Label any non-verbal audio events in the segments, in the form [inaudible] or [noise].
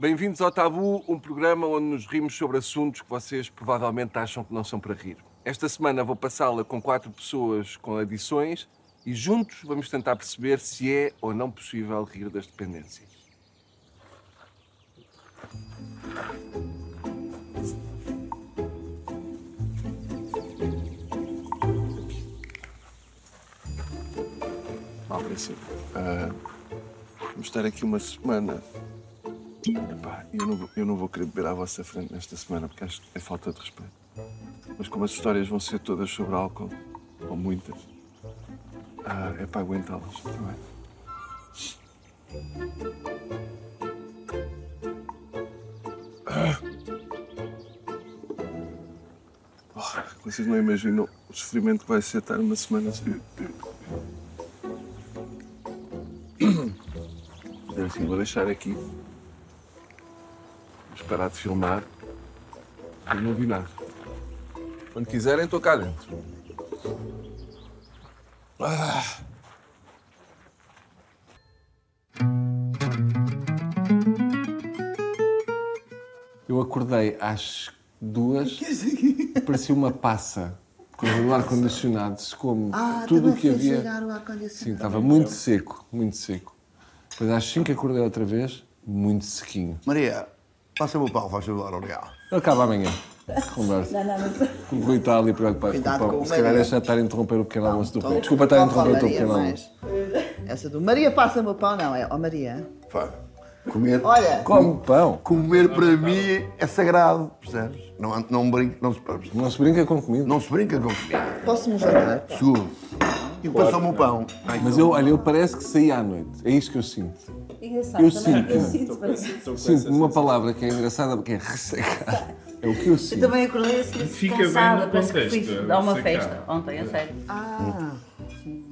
Bem-vindos ao Tabu, um programa onde nos rimos sobre assuntos que vocês provavelmente acham que não são para rir. Esta semana vou passá-la com quatro pessoas com adições e juntos vamos tentar perceber se é ou não possível rir das dependências. Mal princípio. Ah, vamos estar aqui uma semana. Epá, eu, não vou, eu não vou querer beber à vossa frente nesta semana porque acho que é falta de respeito. Mas como as histórias vão ser todas sobre álcool, ou muitas, ah, é para aguentá-las. Oh, vocês não imaginam o sofrimento que vai ser estar uma semana [coughs] assim. É assim, vou deixar aqui. Parar de filmar. Eu não vi nada. Quando quiserem, estou cá dentro. Ah. Eu acordei às duas, parecia uma passa. Quando o ar-condicionado secou-me Ah, tudo o que havia. Sim, estava muito seco, muito seco. Depois às 5 acordei outra vez, muito sequinho. Maria, passa-me o pão, faz favor, obrigado. Acaba amanhã. Conversa. Não, não, mas... O Rui está ali preocupado Cuidado com o pão. com o Se calhar Maria. deixa de estar a interromper o pequeno almoço do Rui. Desculpa estar a interromper o teu pequeno mais? almoço. Essa do Maria passa-me o pão, não é? Ó Maria. Pá, comer, Olha, Come pão. comer para mim é sagrado, percebes? Não, não, brinco, não, se, Não se brinca com comida. não se brinca com comida. posso-me jantar? Seguro. E passou-me o pão. Ai, Mas eu, olha, eu parece que saí à noite. É isto que eu sinto. Engraçado, Eu também, sinto. eu sinto. Sinto uma palavra que é engraçada porque é ressecar. É o que eu Eu sinto. também acordei assim, Fica bem cansada, no parece que contexto, fui é dar uma festa ontem, a sério. Ah,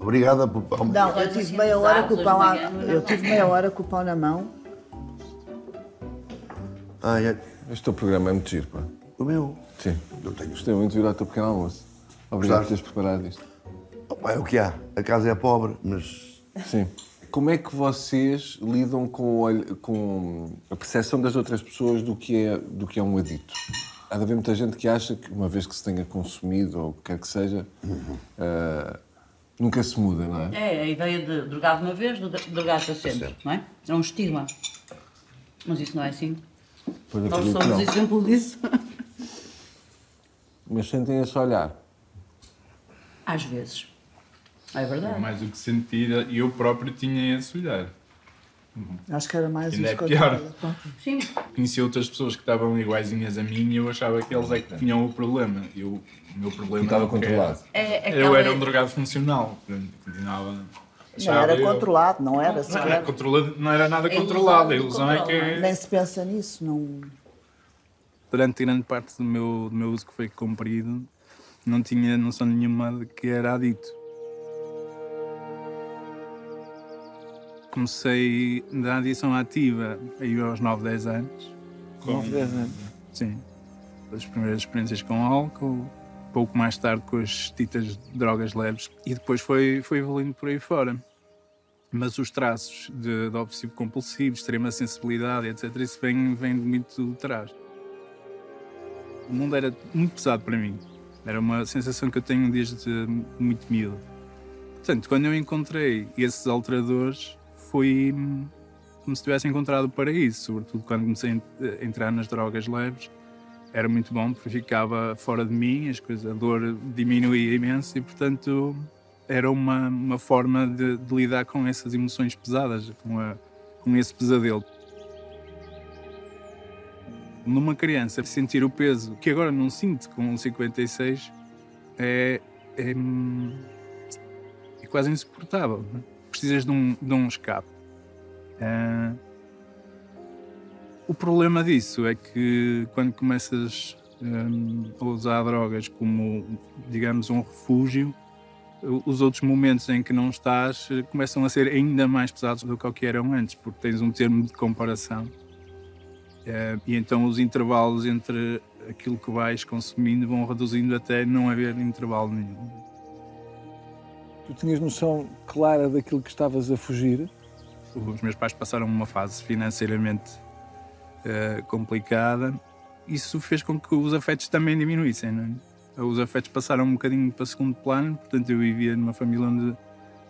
Obrigada pelo pão. não, eu tive meia hora com o pão manhã, Eu tive meia hora com o pão na mão. Ai, ai, Este teu programa é muito giro, pá. o meu. Sim. Eu tenho. Gostei muito de vir ao teu pequeno almoço. Obrigado por teres preparado isto. Opa, é o que há. A casa é pobre, mas Sim. Como é que vocês lidam com, olho- com a percepção das outras pessoas do que, é, do que é um adito? Há de haver muita gente que acha que, uma vez que se tenha consumido, ou o que quer que seja, ah, nunca se muda, não é? É, a ideia de drogado uma vez, do- drogado para sempre, não é? É um estigma. Mas isso não é assim. Pois Nós somos não. exemplo disso. Mas sentem esse olhar. Às vezes. É verdade. Mais do que sentir, eu próprio tinha esse olhar. Acho que era mais Ainda isso é pior. Sim. Conhecia outras pessoas que estavam iguaizinhas a mim e eu achava que eles é que tinham o problema. Eu, o meu problema Estava controlado. É, é Era, eu era um drogado funcional. Continuava. Não era eu- controlado, não era Não era, sequer. controlado, não era nada controlado. A ilusão é que. Nem se pensa nisso, não... Durante grande parte do meu, do meu uso que foi cumprido, não tinha noção nenhuma de que era adito. Comecei da adição ativa aí aos 9, 10 anos. Com, Sim. As primeiras experiências com álcool, pouco mais tarde com as ditas drogas leves e depois foi, foi evoluindo por aí fora. Mas os traços de, de obsessivo compulsivo, extrema sensibilidade, etc., isso vem, vem de muito de trás. O mundo era muito pesado para mim. Era uma sensação que eu tenho desde muito miúdo. Portanto, quando eu encontrei esses alteradores, foi como se tivesse encontrado o paraíso, sobretudo quando comecei a a entrar nas drogas leves. Era muito bom porque ficava fora de mim, as coisas, a dor diminuía imenso e, portanto, era uma, uma forma de, de lidar com essas emoções pesadas, com, a, com esse pesadelo. Numa criança, sentir o peso que agora não sinto com 56 é, é, hum, é quase insuportável. não é? Precisas de um, de um escape. Ah, o problema disso é que quando começas hum, a usar drogas como, digamos, um refúgio, os outros momentos em que não estás eh, começam a ser ainda mais pesados do que o que eram antes, porque tens um termo de comparação. E então os intervalos entre aquilo que vais consumindo vão reduzindo até não haver intervalo nenhum. Tu tinhas noção clara daquilo que estavas a fugir? Os meus pais passaram uma fase financeiramente eh, complicada, isso fez com que os afetos também diminuíssem. Não é? Os afetos passaram um bocadinho para segundo plano, portanto, eu vivia numa família onde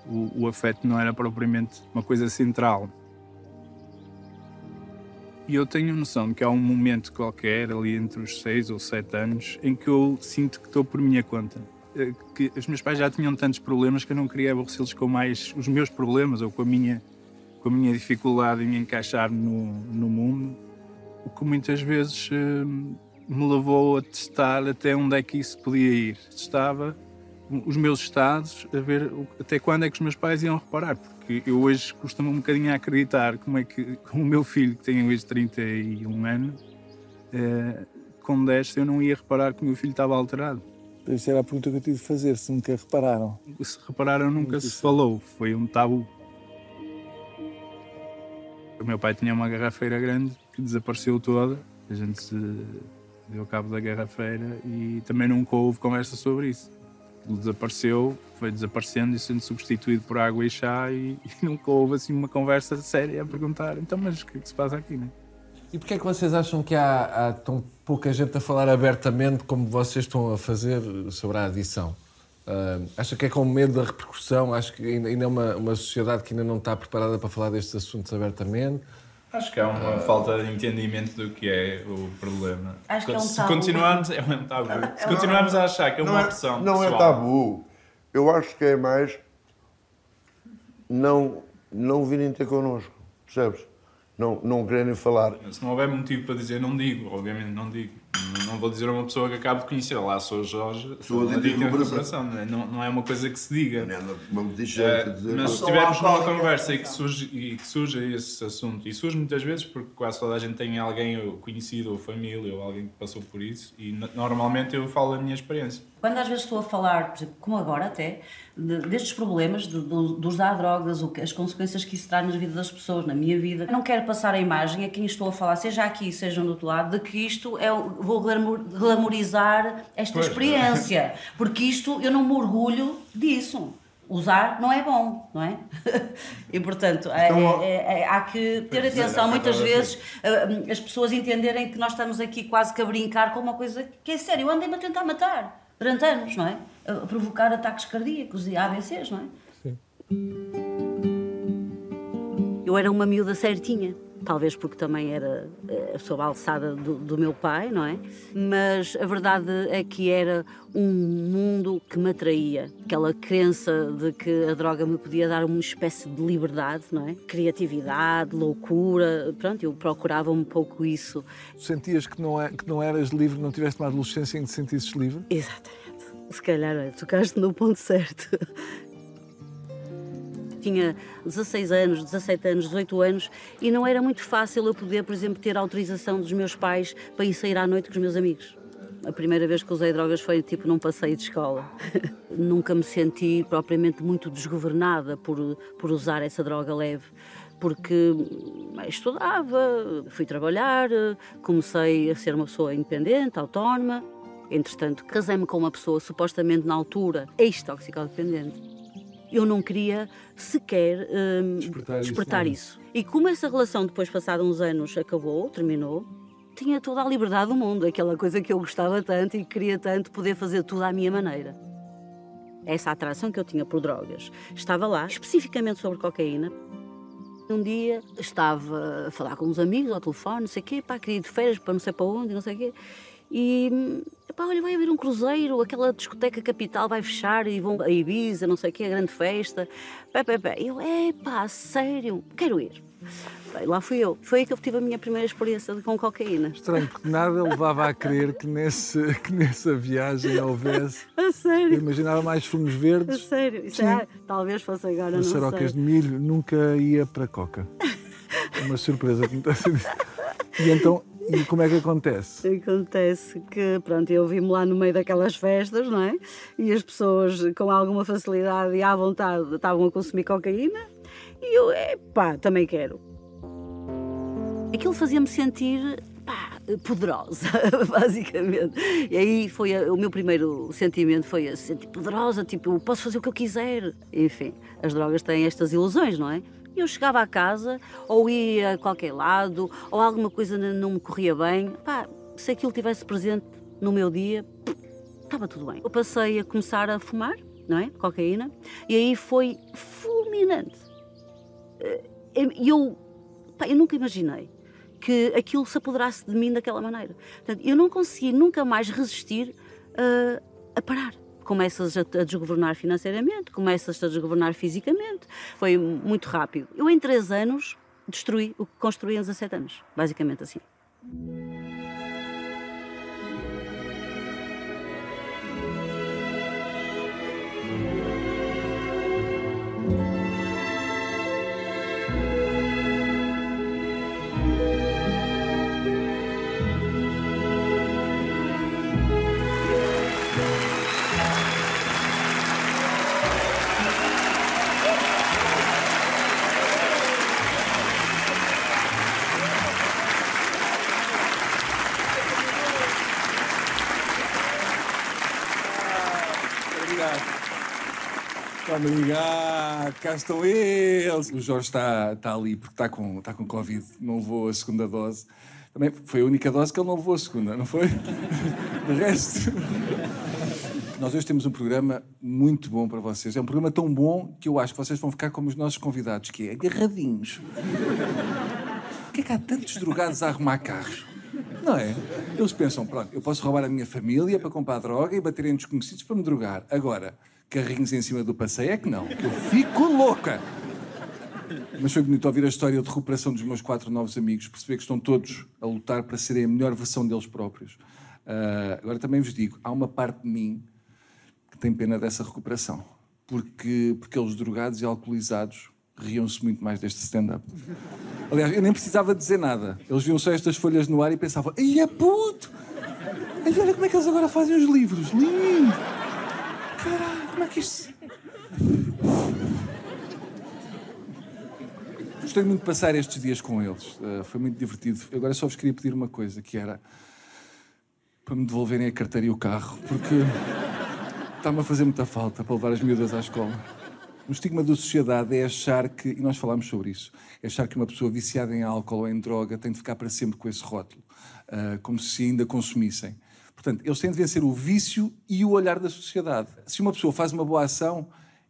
o, o afeto não era propriamente uma coisa central. E eu tenho noção de que há um momento qualquer, ali entre os 6 ou 7 anos, em que eu sinto que estou por minha conta. Eh, Que os meus pais já tinham tantos problemas que eu não queria aborrecê-los com mais os meus problemas ou com a minha, com a minha dificuldade em me encaixar no, no mundo, o que muitas vezes eh, me levou a testar até onde é que isso podia ir. Testava os meus estados a ver até quando é que os meus pais iam reparar, porque eu hoje costumo um bocadinho a acreditar como é que [laughs] com o meu filho, que tem hoje 31 anos, eh, com 10 eu não ia reparar que o meu filho estava alterado. Isso era a pergunta que eu tive de fazer, se nunca repararam. Se repararam, nunca se falou, foi um tabu. O meu pai tinha uma garrafeira grande que desapareceu toda, a gente se deu cabo da garrafeira e também nunca houve conversa sobre isso. Ele desapareceu, foi desaparecendo e sendo substituído por água e chá e, e [laughs] nunca houve assim uma conversa séria a perguntar então mas o que é que se passa aqui, né? E porquê é que vocês acham que há, há tão pouca gente a falar abertamente como vocês estão a fazer sobre a adição? Ah, acha que é com medo da repercussão? Acho que ainda, ainda é uma, uma sociedade que ainda não está preparada para falar destes assuntos abertamente? Acho que há uma falta de entendimento do que é o problema. Acho que é um Se tabu. continuarmos, é um tabu. Se continuarmos a achar que é uma opção Não é pessoal, tabu. Eu acho que é mais não, não virem ter connosco, percebes? Não, não quererem falar. Se não houver motivo para dizer, não digo. Obviamente não digo. Não- Não vou dizer a uma pessoa que acabo de conhecer. Lá sou Jorge, Sou coração. recuperação. Não, é? Não- não é uma coisa que se diga. Vamos Eh, deixar de dizer. mas se numa alcoólica, conversa e que, surge, e que surge esse assunto, e surge muitas vezes porque quase toda a gente tem alguém conhecido ou família ou alguém que passou por isso, e no- normalmente eu falo a minha experiência. Quando às vezes estou a falar, por exemplo, como agora até, de- destes problemas, de, de usar drogas, o que- as consequências que isso traz na vida das pessoas, na minha vida, eu não quero passar a imagem a quem estou a falar, seja aqui, seja no outro lado, de que isto é, o- vou glamour- glamorizar esta Pois. experiência, porque isto eu não me orgulho disso. Usar não é bom, não é? [laughs] E portanto, é- Então, é- é- há que ter é, atenção muitas acaba vezes uh, as pessoas entenderem que nós estamos aqui quase que a brincar com uma coisa que é sério. Eu andei-me a tentar matar durante anos, não é? A provocar ataques cardíacos e AVCs, não é? Sim. Eu era uma miúda certinha. Talvez porque também era eh, sob a alçada do, do meu pai, não é? Mas a verdade é que era um mundo que me atraía. Aquela crença de que a droga me podia dar uma espécie de liberdade, não é? Criatividade, loucura. Pronto, eu procurava um pouco isso. Sentias que não, é, que não eras livre, não tiveste uma adolescência em que te sentisses livre? Exatamente. Se calhar tocaste no ponto certo. Tinha 16 anos, 17 anos, 18 anos e não era muito fácil eu poder, por exemplo, ter autorização dos meus pais para ir sair à noite com os meus amigos. A primeira vez que usei drogas foi tipo num passeio de escola. [laughs] Nunca me senti propriamente muito desgovernada por, por usar essa droga leve, porque estudava, fui trabalhar, comecei a ser uma pessoa independente, autónoma. Entretanto, casei-me com uma pessoa supostamente na altura ex-toxicodependente. Eu não queria sequer hum, Despertar isso, despertar é? isso. E como essa relação, depois, passado uns anos, acabou, terminou, tinha toda a liberdade do mundo, aquela coisa que eu gostava tanto e que queria tanto poder fazer tudo à minha maneira. Essa atração que eu tinha por drogas estava lá, especificamente sobre cocaína. Um dia estava a falar com uns amigos ao telefone, não sei o quê, pá, queria ir de férias para não sei para onde, não sei o quê. E, pá, olha, vai haver um cruzeiro, aquela discoteca capital vai fechar e vão a Ibiza, não sei o quê, a grande festa. Pá, pá, pá. Eu, é pá, sério, quero ir. Bem, lá fui eu. Foi aí que eu tive a minha primeira experiência com cocaína. Estranho, porque nada levava a crer que, nesse, [laughs] que nessa viagem houvesse. [laughs] A Eu sério, imaginava mais fumos a verdes, sério. Isso é, talvez fosse agora, não mas sei. sarocas de milho, nunca ia para coca. [laughs] Uma surpresa que me está a. E então, e como é que acontece? Acontece que, pronto, eu vi-me lá no meio daquelas festas, não é? E as pessoas com alguma facilidade e à vontade estavam a consumir cocaína e eu, pá, também quero. Aquilo fazia-me sentir, pá, poderosa, [laughs] basicamente. E aí foi a- o meu primeiro sentimento, foi esse, sentir poderosa, tipo, eu posso fazer o que eu quiser. Enfim, as drogas têm estas ilusões, não é? Eu chegava a casa, ou ia a qualquer lado, ou alguma coisa não me corria bem. Pá, se aquilo tivesse presente no meu dia, estava tudo bem. Eu passei a começar a fumar, não é? Cocaína, e aí foi fulminante. E eu, pá, eu nunca imaginei que aquilo se apoderasse de mim daquela maneira. Portanto, eu não consegui nunca mais resistir uh, a parar. Começas a, desgovernar financeiramente, começas a desgovernar fisicamente. Foi muito rápido. Eu, em três anos, destruí o que construí em 17 anos. Basicamente assim. Obrigado, cá estão eles. O Jorge está, está ali porque está com, está com Covid, não levou a segunda dose. Também foi a única dose que ele não levou a segunda, não foi? De resto. Nós hoje temos um programa muito bom para vocês. É um programa tão bom que eu acho que vocês vão ficar como os nossos convidados, que é agarradinhos. É que há tantos drogados a arrumar carros? Não é? Eles pensam, pronto, eu posso roubar a minha família para comprar droga e bater em desconhecidos para me drogar. Agora, carrinhos em cima do passeio é que não, que eu fico louca. Mas foi bonito ouvir a história de recuperação dos meus quatro novos amigos, perceber que estão todos a lutar para serem a melhor versão deles próprios. Uh, agora também vos digo, há uma parte de mim que tem pena dessa recuperação, porque, porque eles drogados e alcoolizados riam-se muito mais deste stand-up. Aliás, eu nem precisava dizer nada. Eles viam só estas folhas no ar e pensavam: Ai, é puto! Ai, olha como é que eles agora fazem os livros. Lindo! Caralho, como é que isto. Gostei muito de passar estes dias com eles. Uh, foi muito divertido. Agora só vos queria pedir uma coisa, que era para me devolverem a carteira e o carro, porque está-me a fazer muita falta para levar as miúdas à escola. O estigma da sociedade é achar que, e nós falámos sobre isso, é achar que uma pessoa viciada em álcool ou em droga tem de ficar para sempre com esse rótulo, uh, como se ainda consumissem. Portanto, eles têm de vencer o vício e o olhar da sociedade. Se uma pessoa faz uma boa ação,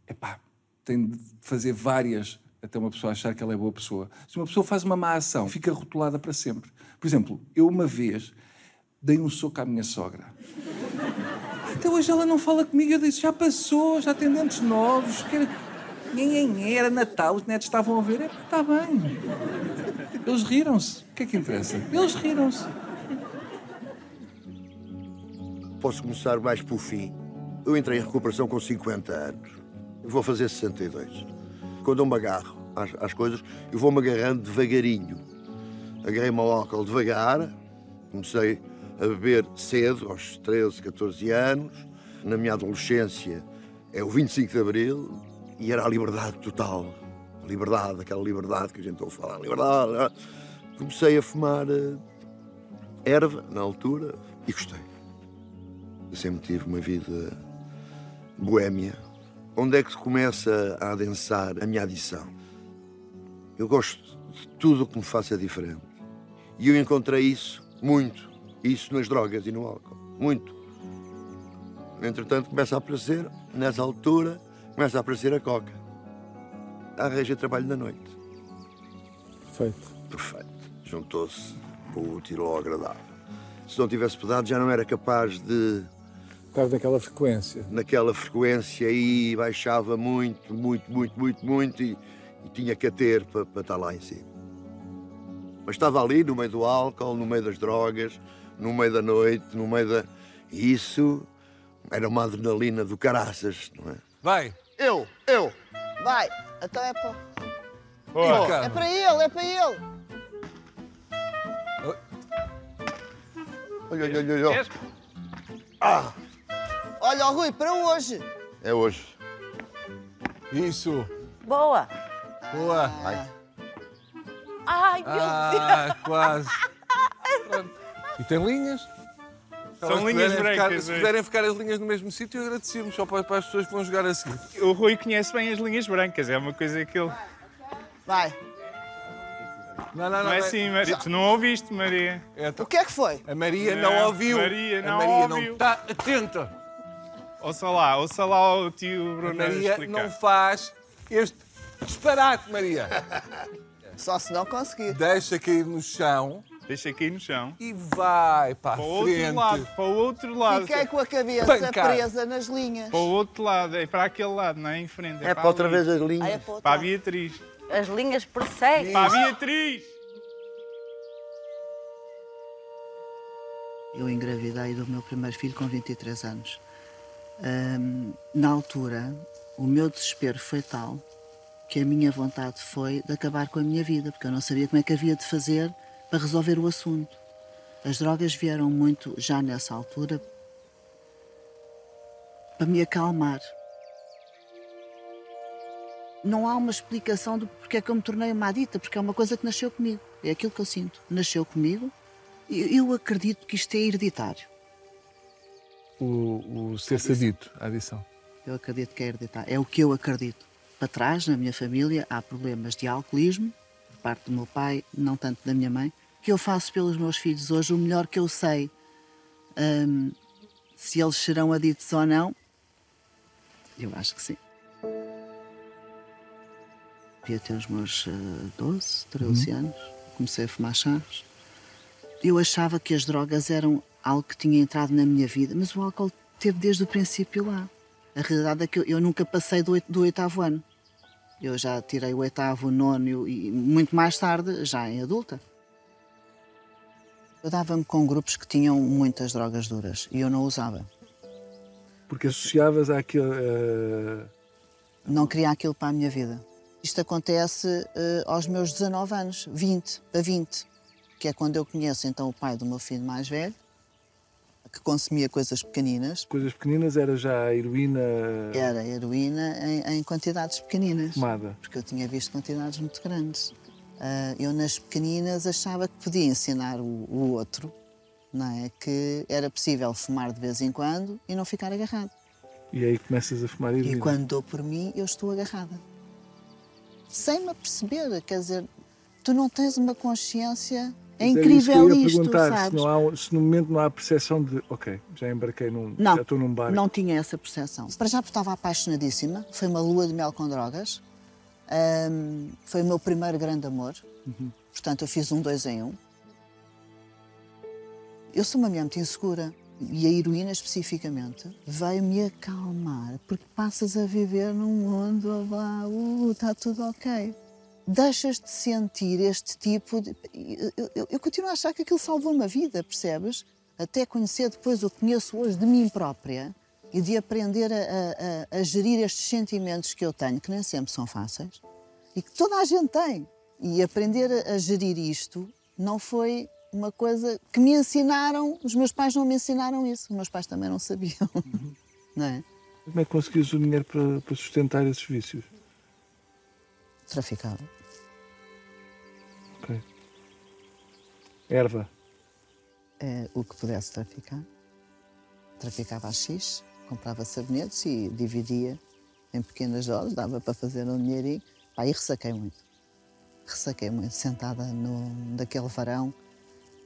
epá, tem de fazer várias até uma pessoa achar que ela é boa pessoa. Se uma pessoa faz uma má ação, fica rotulada para sempre. Por exemplo, eu uma vez dei um soco à minha sogra. Até hoje ela não fala comigo. Eu disse: já passou, já tem dentes novos. Quer... Era Natal, os netos estavam a ver. É, está bem. Eles riram-se. O que é que interessa? Eles riram-se. Posso começar mais pelo fim. Eu entrei em recuperação com 50 anos. Vou fazer 62. Quando eu me agarro às, às coisas, eu vou-me agarrando devagarinho. Agarrei-me ao álcool devagar. Comecei a beber cedo, aos 13, 14 anos. Na minha adolescência é o 25 de Abril e era a liberdade total. A liberdade, aquela liberdade que a gente ouve falar, liberdade. Comecei a fumar uh, erva na altura e gostei. Eu sempre tive uma vida boémia. Onde é que começa a adensar a minha adição? Eu gosto de tudo o que me faça diferente. E eu encontrei isso muito isso nas drogas e no álcool. Muito. Entretanto, começa a aparecer, nessa altura, começa a aparecer a coca. Arranja trabalho na noite. Perfeito. Perfeito. Juntou-se o útil ao agradável. Se não tivesse pedado, já não era capaz de. Estar naquela frequência. Naquela frequência e baixava muito, muito, muito, muito, muito e, e tinha que a ter para, para estar lá em cima. Mas estava ali, no meio do álcool, no meio das drogas, no meio da noite, no meio da. Isso era uma adrenalina do caraças, não é? Vai! Eu, eu! Vai! Então é para. Oh, é para ele, é para ele! Olha, olha, olha, olha. Ah! Olha, Rui, para hoje! É hoje. Isso! Boa! Boa! Vai. Ai, meu Ah, quase! Pronto. E tem linhas? São linhas puderem ficar- brancas, se é. puderem ficar as linhas no mesmo sítio, agradecíamos só para, para as pessoas que vão jogar a seguir. O Rui conhece bem as linhas brancas, é uma coisa que ele. Vai. Não, não, Não é assim, Maria. Tu não ouviste, Maria. O que é que foi? A Maria não, ouviu. Maria não a Maria ouviu. não está atenta. Ouça lá, ouça lá o tio A Bruno a Maria explicar. não faz este disparate, Maria. Só se não conseguir. Deixa cair no chão Deixa aqui no chão. e vai para a Para o outro frente. lado, para o outro lado. Fiquei com a cabeça Pancada. presa nas linhas. Para o outro lado, é para aquele lado, não é em frente. É para outra ali. vez as é linhas. para o outro Para a. Beatriz. As linhas perseguem. Para a Beatriz! Eu engravidei do meu primeiro filho com 23 anos. Ahm, na altura, o meu desespero foi tal que a minha vontade foi de acabar com a minha vida, porque eu não sabia como é que havia de fazer para resolver o assunto. As drogas vieram muito já nessa altura para me acalmar. Não há uma explicação do porquê é que eu me tornei uma adita, porque é uma coisa que nasceu comigo. É aquilo que eu sinto. Nasceu comigo. e Eu acredito que isto é hereditário. O, o ser sadito, a adição. Eu acredito que é hereditário. É o que eu acredito. Para trás, na minha família, há problemas de alcoolismo, por parte do meu pai, não tanto da minha mãe, que eu faço pelos meus filhos hoje o melhor que eu sei. Hum, se eles serão aditos ou não, eu acho que sim. Devia ter os meus eh, 12, 13 anos, comecei a fumar chaves. Eu achava que as drogas eram algo que tinha entrado na minha vida, mas o álcool teve desde o princípio lá. A realidade é que eu, eu nunca passei do, do oitavo ano. Eu já tirei o oitavo, o nono e muito mais tarde, já em adulta. Eu dava-me com grupos que tinham muitas drogas duras e eu não usava. Porque associavas àquele. eh, Não queria aquilo para a minha vida. Isto acontece eh, aos meus 19 anos, 20 para 20, que é quando eu conheço então o pai do meu filho mais velho, que consumia coisas pequeninas. coisas pequeninas era já a heroína Era heroína em, em quantidades pequeninas. fumada. porque eu tinha visto quantidades muito grandes. Ah, eu, nas pequeninas, achava que podia ensinar o, o outro não é? que era possível fumar de vez em quando e não ficar agarrado. E aí começas a fumar heroína. E quando dou por mim, eu estou agarrada. Sem me aperceber, quer dizer, tu não tens uma consciência. É isso incrível ia isto, perguntar, sabes? Se, não há, um- se no momento não há percepção de, ok, já embarquei num. Não, já estou num barco. não tinha essa percepção. Para já estava apaixonadíssima, foi uma lua de mel com drogas, Ahm, foi o meu primeiro grande amor, portanto eu fiz um dois em um. Eu sou uma mulher muito insegura e a heroína especificamente veio-me acalmar, porque passas a viver num mundo, vá, uh, está tudo ok. Deixas de sentir este tipo de. Eu, eu- eu continuo a achar que aquilo salvou-me a vida, percebes? Até conhecer depois o que conheço hoje de mim própria e de aprender a, a- a- gerir estes sentimentos que eu tenho, que nem sempre são fáceis e que toda a gente tem. E aprender a, gerir isto não foi uma coisa que me ensinaram, os meus pais não me ensinaram isso, os meus pais também não sabiam. [laughs] Não é? Como é que conseguias o dinheiro para, para sustentar esses vícios? Traficava. Ok. Erva. É, o que pudesse traficar. Traficava a X, comprava sabonetes e dividia em pequenas doses, dava para fazer um dinheirinho. E ressaquei muito. Ressaquei muito, sentada no, daquele varão,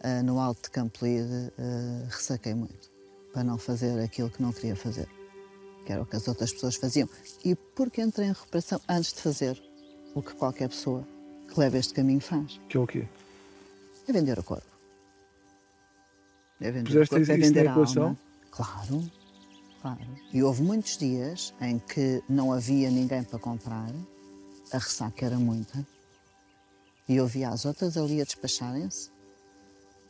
ah, no alto de Campolide, ah, ressaquei muito. Para não fazer aquilo que não queria fazer, que era o que as outras pessoas faziam. E porque entrei em recuperação antes de fazer o que qualquer pessoa que leva este caminho faz, Que é o quê? é vender o corpo. É vender Puseste o corpo, é vender a alma. Claro, claro. E houve muitos dias em que não havia ninguém para comprar, a ressaca era muita, e eu via as outras ali a despacharem-se,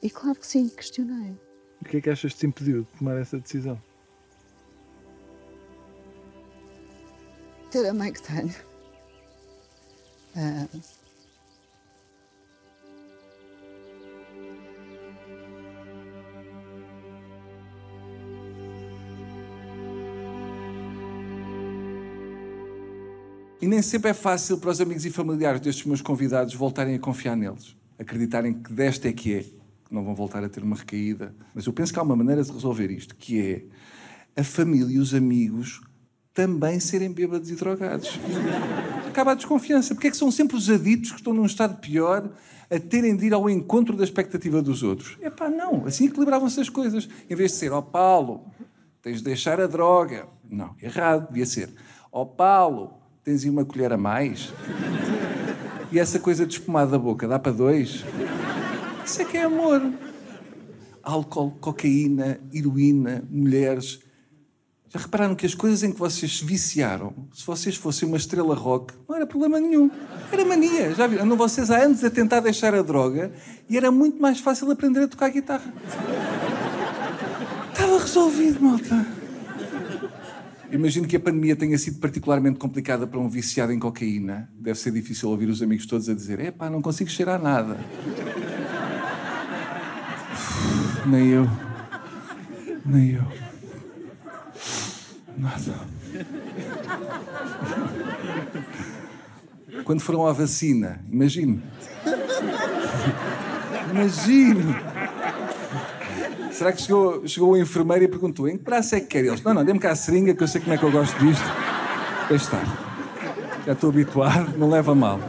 e claro que sim, questionei. O que é que achas que te impediu de tomar essa decisão? Ter a mãe que tenho. E nem sempre é fácil para os amigos e familiares destes meus convidados voltarem a confiar neles, acreditarem que desta é que é, que não vão voltar a ter uma recaída. Mas eu penso que há uma maneira de resolver isto, que é a família e os amigos também serem bêbados e drogados. Acaba a desconfiança. Porque é que são sempre os aditos que estão num estado pior a terem de ir ao encontro da expectativa dos outros? É pá, não. Assim equilibravam-se as coisas. Em vez de ser, ó Paulo, tens de deixar a droga. Não, errado. Devia ser, ó Paulo, tens aí uma colher a mais? E essa coisa de espumar da boca dá para dois? Isso é que é amor. Álcool, cocaína, heroína, mulheres. Já repararam que as coisas em que vocês se viciaram, se vocês fossem uma estrela rock, não era problema nenhum. Era mania. Já viram? Andam vocês há anos a tentar deixar a droga e era muito mais fácil aprender a tocar guitarra. Estava resolvido, malta. Imagino que a pandemia tenha sido particularmente complicada para um viciado em cocaína. Deve ser difícil ouvir os amigos todos a dizer: epá, não consigo cheirar nada. Nem eu. Nem eu. Nada. Quando foram à vacina, imagino. Imagino. Será que chegou, chegou o enfermeiro e perguntou: em que braço é que quer eles? Não, não, dê-me cá a seringa que eu sei como é que eu gosto disto. Deixa estar. Já estou habituado, não leva mal.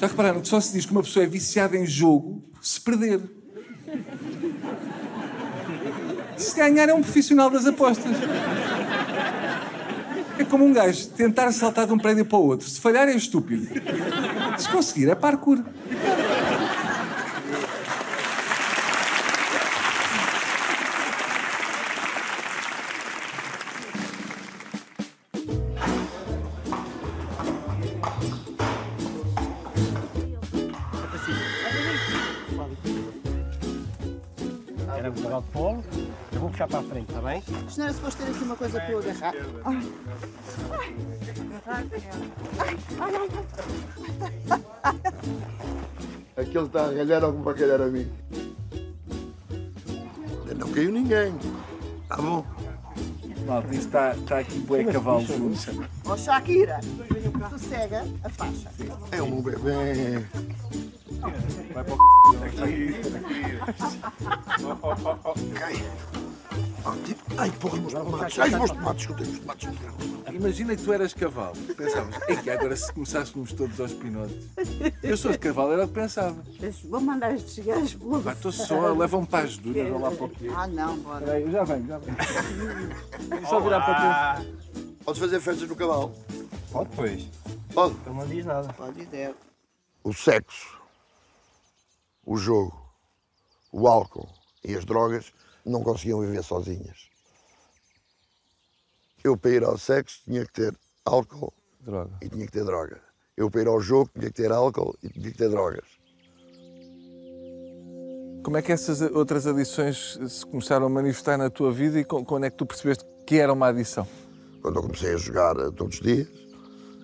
Já repararam que só se diz que uma pessoa é viciada em jogo se perder. Se ganhar é um profissional das apostas. É como um gajo tentar saltar de um prédio para o outro. Se falhar é estúpido. Se conseguir é parkour. Era o legal de polo. Eu vou puxar para a frente, está bem? Isto não era suposto ter uma coisa para eu agarrar. Ai. Aquele está a ralhar algum para calhar a mim. Não caiu ninguém. Tá bom. Malta, isto está, está aqui bué cavalo. Ó Shakira, sossega a faixa. É um bebê. Vai para o Cai. Ah, tipo, Ai, porra, meus tomates. Ai, os meus tomates, que eu tenho os tomates. Imagina que tu eras cavalo. Pensavas, "Ei, que agora se começássemos todos aos pinotes. Eu sou de cavalo, era o que pensava. Vou mandar estes gajos pelo Pá, estou só, levam-me para as dunas, vão lá para o quê? [laughs] Ah, não, bora. Eu já venho, já venho. [laughs] Só virar para ti. Podes fazer festas no cavalo? Pode depois. Pode. Então não diz nada. Pode dizer. O sexo, o jogo, o álcool e as drogas não conseguiam viver sozinhas. Eu, para ir ao sexo, tinha que ter álcool Droga. e tinha que ter droga. Eu, para ir ao jogo, tinha que ter álcool e tinha que ter drogas. Como é que essas outras adições se começaram a manifestar na tua vida e quando é que tu percebeste que era uma adição? Quando eu comecei a jogar todos os dias,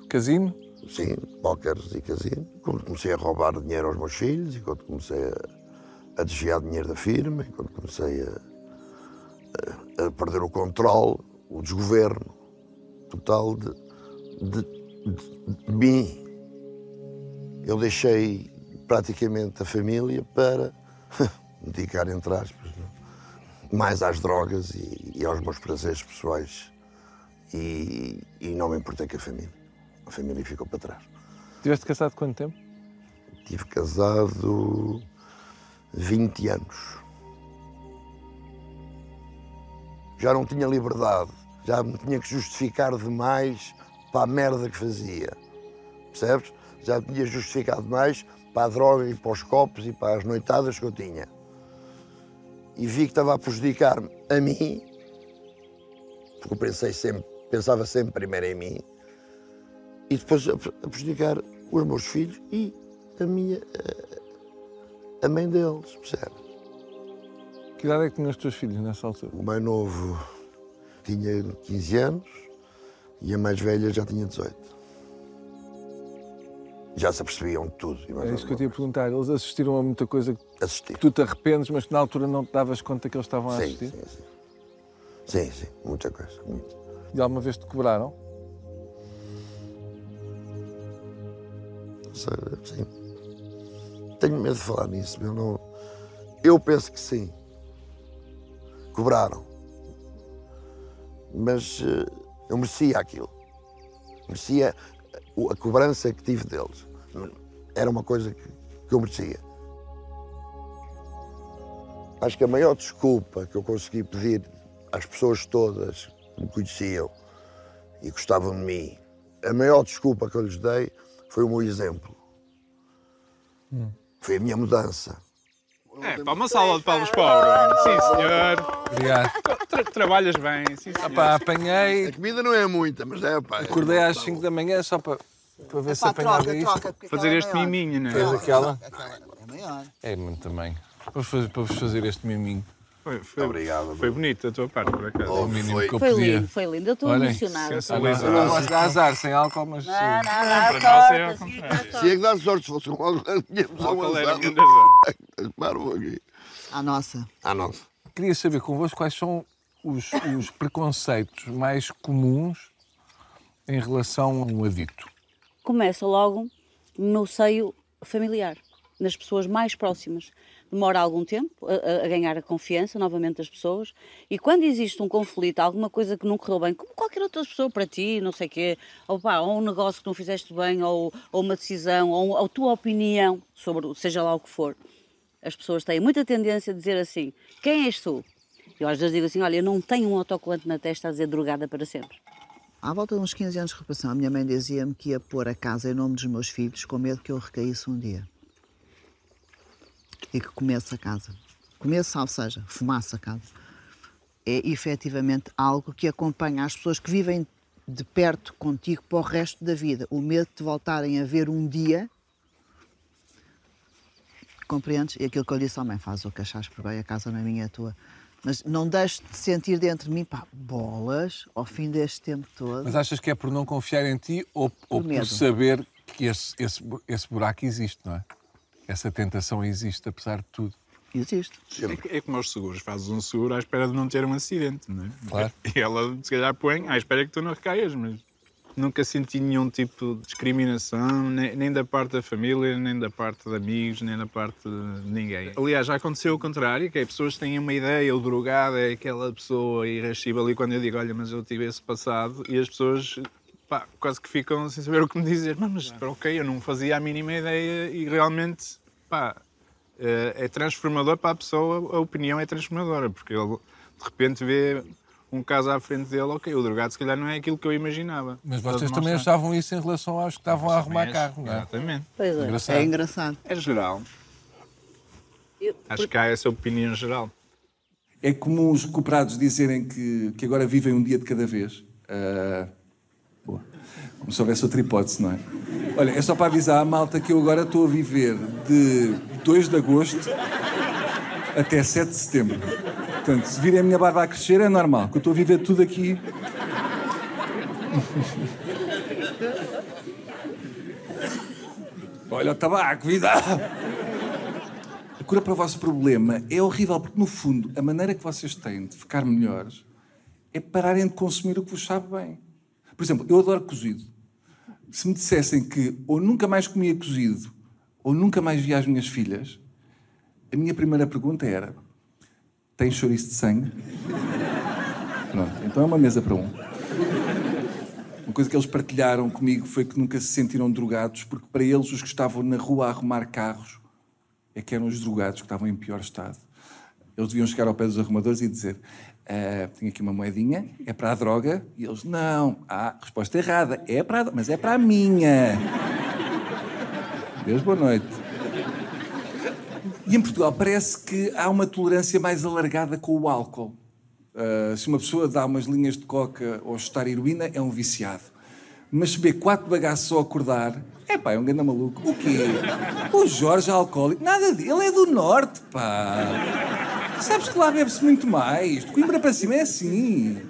Casino? sim, póqueres e casino, quando comecei a roubar dinheiro aos meus filhos, e quando comecei a, a desviar dinheiro da firma, e quando comecei a, a- perder o controle, o desgoverno total de, de, de- de mim. Eu deixei praticamente a família para me [laughs] dedicar, entre aspas, não? mais às drogas e, e aos meus prazeres pessoais. E, e não me importei com a família. A família ficou para trás. Tiveste casado quanto tempo? Tive casado 20 anos. Já não tinha liberdade, já me tinha que justificar demais para a merda que fazia. Percebes? Já me tinha justificado demais para a droga e para os copos e para as noitadas que eu tinha. E vi que estava a prejudicar-me a mim, porque eu pensei sempre, pensava sempre primeiro em mim, e depois a, prejudicar os meus filhos e a minha a, a mãe deles, percebes? Que idade é que tinham os teus filhos nessa altura? O mais novo tinha 15 anos e a mais velha já tinha 18. Já se apercebiam de tudo. É isso que eu te ia perguntar. Eles assistiram a muita coisa que coisa. Assisti. tu te arrependes, mas que na altura não te davas conta que eles estavam a Sim, assistir? sim, sim. Sim, sim, muita coisa. Muito. E alguma vez te cobraram? Sim. Tenho medo de falar nisso, eu não. Eu penso que sim. Cobraram. Mas eh, Eu merecia aquilo. Merecia a cobrança que tive deles. Era uma coisa que, que eu merecia. Acho que a maior desculpa que eu consegui pedir às pessoas todas que me conheciam e gostavam de mim, a maior desculpa que eu lhes dei foi o meu exemplo. Foi a minha mudança. É, pá, uma salva de palmas para. Sim, senhor. Obrigado. Tra- trabalhas bem, sim, senhor. Pá, apanhei, A comida não é muita, mas é, pá. acordei às 5 da manhã só para, para ver se Pá, apanhava troca, isto. troca. porque Fazer aquela é este maior. miminho, não Fez é? aquela? Aquela é maior. É muito também. Para vos, para vos fazer este miminho. Foi, foi, Obrigado. foi bonito da tua parte, por acaso. O mínimo foi. que eu Foi podia. lindo, foi lindo. Eu estou emocionada. Ah, não, eu não gosto de azar sem álcool, mas. Não, sim. não, Para dá nós é ao sorte. contrário. Se é que sorte. dá sorte, se fosse um álcool, [laughs] tínhamos álcool era Claro, aqui. À nossa. Ah, nossa. Queria saber convosco quais são os, os preconceitos mais comuns em relação a um adicto. Começa logo no seio familiar, nas pessoas mais próximas. Demora algum tempo a, a- ganhar a confiança novamente das pessoas e quando existe um conflito, alguma coisa que não correu bem, como qualquer outra pessoa para ti, não sei o quê, ou, pá, ou um negócio que não fizeste bem, ou, ou uma decisão, ou, ou a tua opinião sobre seja lá o que for, as pessoas têm muita tendência a dizer assim: quem és tu? Eu às vezes digo assim: olha, eu não tenho um autocolante na testa a dizer drogada para sempre. À volta de uns 15 anos de reparação, a minha mãe dizia-me que ia pôr a casa em nome dos meus filhos com medo que eu recaísse um dia. E que comesse a casa. Comesse, ou seja, fumasse a casa. É efetivamente algo que acompanha as pessoas que vivem de perto contigo para o resto da vida. O medo de voltarem a ver um dia. Compreendes? E aquilo que eu disse à mãe, faz o que achares por bem, a casa não é minha, é tua. Mas não deixes de sentir dentro de mim, pá, bolas, ao fim deste tempo todo. Mas achas que é por não confiar em ti ou, ou por saber que esse, esse, esse buraco existe, não é? Essa tentação existe, apesar de tudo. Existe. É, é como aos seguros, fazes um seguro à espera de não ter um acidente, não é? Claro. E ela, se calhar, põe à espera que tu não recaias, mas nunca senti nenhum tipo de discriminação, nem, nem da parte da família, nem da parte de amigos, nem da parte de ninguém. Aliás, já aconteceu o contrário, que é pessoas têm uma ideia, o drogado é aquela pessoa irascível, e quando eu digo, olha, mas eu tive esse passado, e as pessoas pá, quase que ficam sem saber o que me dizer. Mas, mas ok, eu não fazia a mínima ideia e realmente, pá, eh, é transformador para a pessoa, a opinião é transformadora, porque ele de repente vê um caso à frente dele, ok, o drogado se calhar não é aquilo que eu imaginava. Mas vocês também achavam isso em relação aos que estavam a arrumar carro, não é? Exatamente. Pois é. Engraçado. É engraçado. É geral. Eu- Acho que há essa opinião geral. É comum os cooperados dizerem que, que agora vivem um dia de cada vez. Boa. Como se houvesse outra hipótese, não é? Olha, é só para avisar a malta que eu agora estou a viver de 2 de agosto até 7 de setembro. Portanto, se virem a minha barba a crescer, é normal, que eu estou a viver tudo aqui. Olha o tabaco, vida! A cura para o vosso problema é horrível, porque no fundo a maneira que vocês têm de ficar melhores é pararem de consumir o que vos sabe bem. Por exemplo, eu adoro cozido. Se me dissessem que ou nunca mais comia cozido ou nunca mais via as minhas filhas, a minha primeira pergunta era: tem chouriço de sangue? Pronto, então é uma mesa para um. Uma coisa que eles partilharam comigo foi que nunca se sentiram drogados, porque para eles os que estavam na rua a arrumar carros é que eram os drogados que estavam em pior estado. Eles deviam chegar ao pé dos arrumadores e dizer: "Ah, tenho aqui uma moedinha, é para a droga? E eles: não, ah, resposta errada, é para a, mas é para a minha. Deus, boa noite. E em Portugal parece que há uma tolerância mais alargada com o álcool. Uh, se uma pessoa dá umas linhas de coca ou estar heroína, é um viciado. Mas beber quatro bagaços só acordar, é pá, é um grande maluco. O quê? O Jorge é alcoólico. Nada dele, ele é do norte, pá. Sabes que lá bebe-se muito mais. De Coimbra para cima é assim.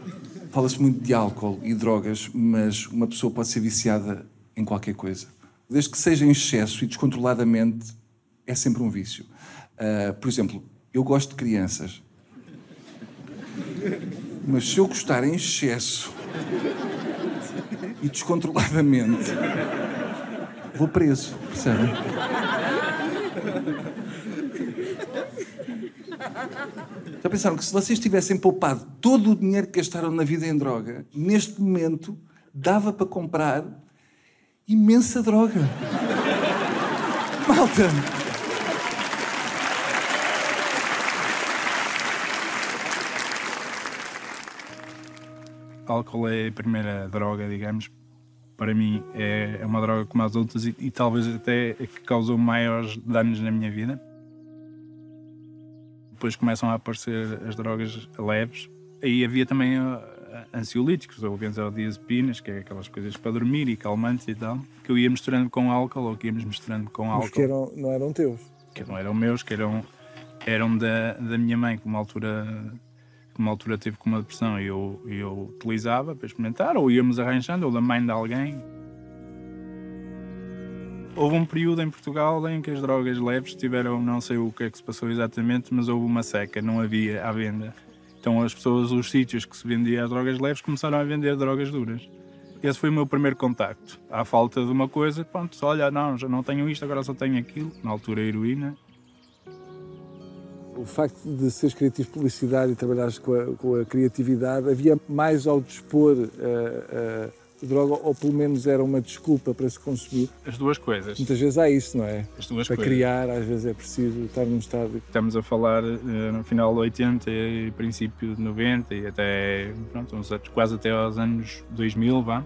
Fala-se muito de álcool e drogas, mas uma pessoa pode ser viciada em qualquer coisa. Desde que seja em excesso e descontroladamente, é sempre um vício. Uh, por exemplo, eu gosto de crianças. Mas se eu gostar em excesso e descontroladamente, vou preso, percebem? Já pensaram que se vocês tivessem poupado todo o dinheiro que gastaram na vida em droga, neste momento dava para comprar imensa droga. Malta! Álcool é a primeira droga, digamos. Para mim é é uma droga como as outras e, e talvez até a que causou maiores danos na minha vida. Depois começam a aparecer as drogas leves. Aí havia também ansiolíticos ou benzodiazepinas, que é aquelas coisas para dormir e calmantes e tal, que eu ia misturando com álcool ou que íamos misturando com álcool. Os que eram, não eram teus. que não eram meus, que eram, eram da, da minha mãe, que uma altura, uma altura teve com uma depressão e eu, eu utilizava para experimentar, ou íamos arranjando, ou da mãe de alguém. Houve um período em Portugal em que as drogas leves tiveram, não sei o que é que se passou exatamente, mas houve uma seca, não havia à venda. Então as pessoas, os sítios que se vendiam as drogas leves, começaram a vender drogas duras. Esse foi o meu primeiro contacto. À falta de uma coisa, pronto, olha, não, já não tenho isto, agora só tenho aquilo. Na altura, a heroína. O facto de seres criativo de publicidade e trabalhares com a, com a criatividade, havia mais ao dispor a, a droga, ou pelo menos era uma desculpa para se consumir? As duas coisas. Muitas vezes há isso, não é? As duas para coisas. criar, às vezes é preciso estar num estado. Estamos a falar eh, no final de 80 e princípio de 90 e até, pronto, uns quase até aos anos 2000, vá.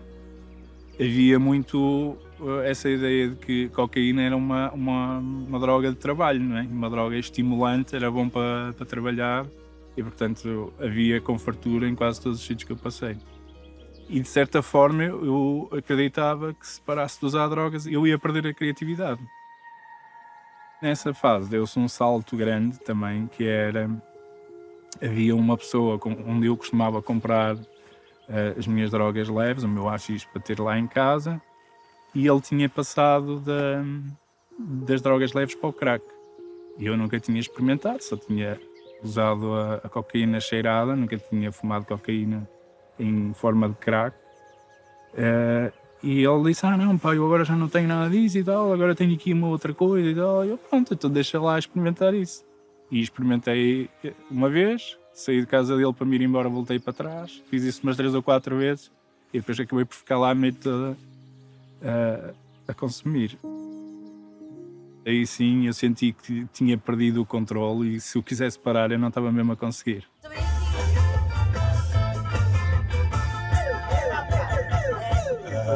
Havia muito eh, essa ideia de que cocaína era uma, uma, uma droga de trabalho, não é? Uma droga estimulante, era bom para, para trabalhar e, portanto, havia com fartura em quase todos os sítios que eu passei. E, de certa forma, eu acreditava que se parasse de usar drogas, eu ia perder a criatividade. Nessa fase deu-se um salto grande também, que era havia uma pessoa onde eu costumava comprar eh, as minhas drogas leves, o meu AX para ter lá em casa, e ele tinha passado da- das drogas leves para o crack. E eu nunca tinha experimentado, só tinha usado a, a cocaína cheirada, nunca tinha fumado cocaína em forma de crack. Eh, e ele disse: Ah, não, pá, eu agora já não tenho nada disso e tal, agora tenho aqui uma outra coisa e tal. E eu, pronto, então deixa lá experimentar isso. E experimentei uma vez, saí de casa dele para me ir embora, voltei para trás, fiz isso umas três ou quatro vezes e depois acabei por ficar lá a noite toda a, a consumir. Aí sim eu senti que tinha perdido o controle e se eu quisesse parar eu não estava mesmo a conseguir.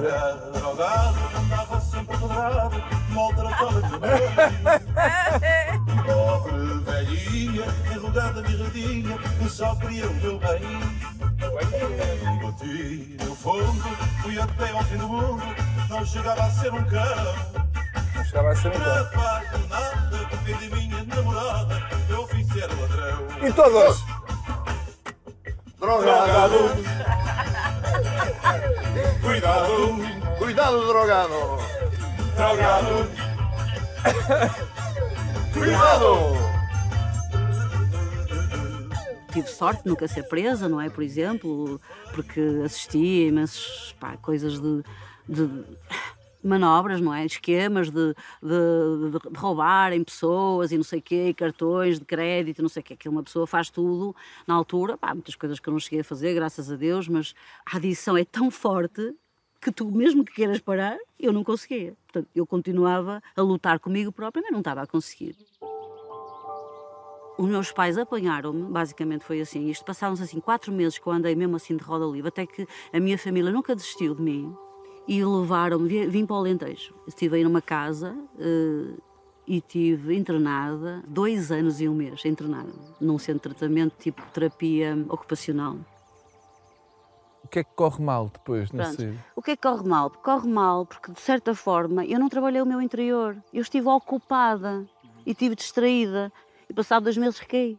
Era drogado, andava sempre quadrado, maltratado de [laughs] Pobre velhinha, enrugada mirradinha, que só queria o meu bem. Bati no fundo, fui até ao fim do mundo, não chegava a ser um cão. Não chegava a ser um cão. Apaixonada, de minha namorada, eu fui ser ladrão. E todos? Drogado. Cuidado, Cuidado, drogado! drogado. Cuidado! Tive sorte de nunca ser presa, não é? Por exemplo, porque assisti a imensas pá, coisas de, de manobras, não é? Esquemas de, de, de- de roubarem pessoas e não sei o quê, e cartões de crédito, não sei o quê. Que uma pessoa faz tudo na altura. Pá, muitas coisas que eu não cheguei a fazer, graças a Deus, mas a adição é tão forte que tu, mesmo que queiras parar, eu não conseguia. Portanto, eu continuava a lutar comigo própria, mas não estava a conseguir. Os meus pais apanharam-me, basicamente foi assim. Isto passaram-se assim quatro meses que eu andei mesmo assim de roda livre, até que a minha família nunca desistiu de mim e levaram-me, vi- vim para o Alentejo. Estive aí numa casa eh, e estive internada dois anos e um mês, internada, num centro de tratamento tipo terapia ocupacional. O que é que corre mal depois Pronto. saída? O que é que corre mal? Corre mal porque, de certa forma, eu não trabalhei o meu interior. Eu estive ocupada e estive distraída. E, passado dois meses, recaí.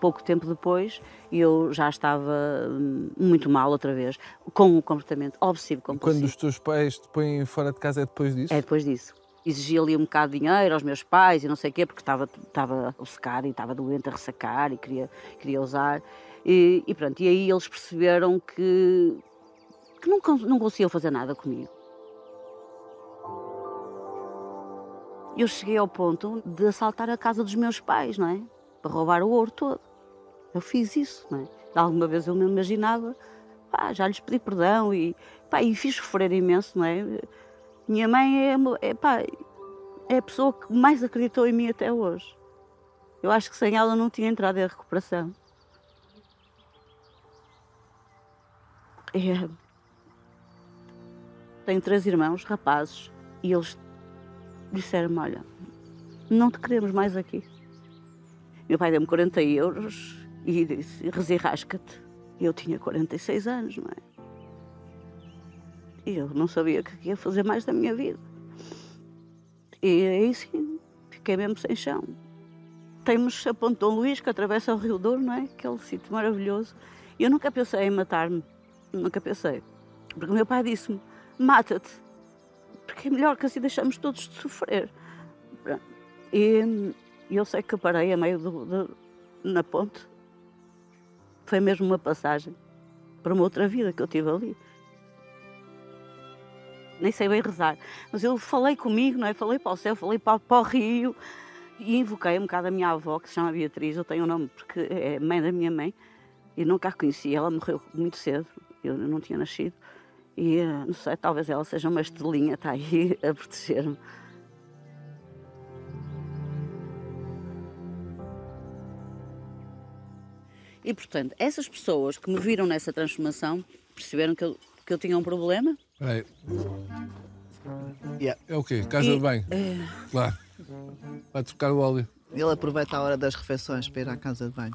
Pouco tempo depois, eu já estava hum, muito mal outra vez, com um comportamento obsessivo Quando compulsivo. os teus pais te põem fora de casa é depois disso? É depois disso. Exigi ali um bocado de dinheiro aos meus pais e não sei o quê, porque estava, estava a secar e estava doente a ressacar e queria, queria usar. E, e pronto, e aí eles perceberam que, que não, não conseguiam fazer nada comigo. Eu cheguei ao ponto de assaltar a casa dos meus pais, não é? Para roubar o ouro todo. Eu fiz isso, não é? Alguma vez eu me imaginava, pá, já lhes pedi perdão e, pá, e fiz sofrer imenso, não é? Minha mãe é, é, pá, é a pessoa que mais acreditou em mim até hoje. Eu acho que sem ela não tinha entrado em recuperação. É. Tenho três irmãos, rapazes, e eles disseram-me: Olha, não te queremos mais aqui. Meu pai deu-me 40 euros e disse: Resirrasca-te. Eu tinha 46 anos, não é? E eu não sabia o que ia fazer mais da minha vida. E aí sim, fiquei mesmo sem chão. Temos a Ponte Dom Luís, que atravessa o Rio Douro, não é? Aquele sítio maravilhoso. E eu nunca pensei em matar-me. Nunca pensei. Porque o meu pai disse-me: mata-te. Porque é melhor que assim deixamos todos de sofrer. E eu sei que parei a meio do, do, na ponte. Foi mesmo uma passagem para uma outra vida que eu tive ali. Nem sei bem rezar. Mas eu falei comigo, não é? Falei para o céu, falei para, para o rio e invoquei um bocado a minha avó, que se chama Beatriz. Eu tenho o um nome porque é mãe da minha mãe. E nunca a conheci. Ela morreu muito cedo. Eu não tinha nascido. E eh, não sei, talvez ela seja uma estrelinha, está aí [laughs] a proteger-me. E portanto, essas pessoas que me viram nessa transformação perceberam que eu, que eu tinha um problema. Peraí. Yeah. É o quê? Casa E- de banho? é. Claro. Vai trocar o óleo. Ele aproveita a hora das refeições para ir à casa de banho.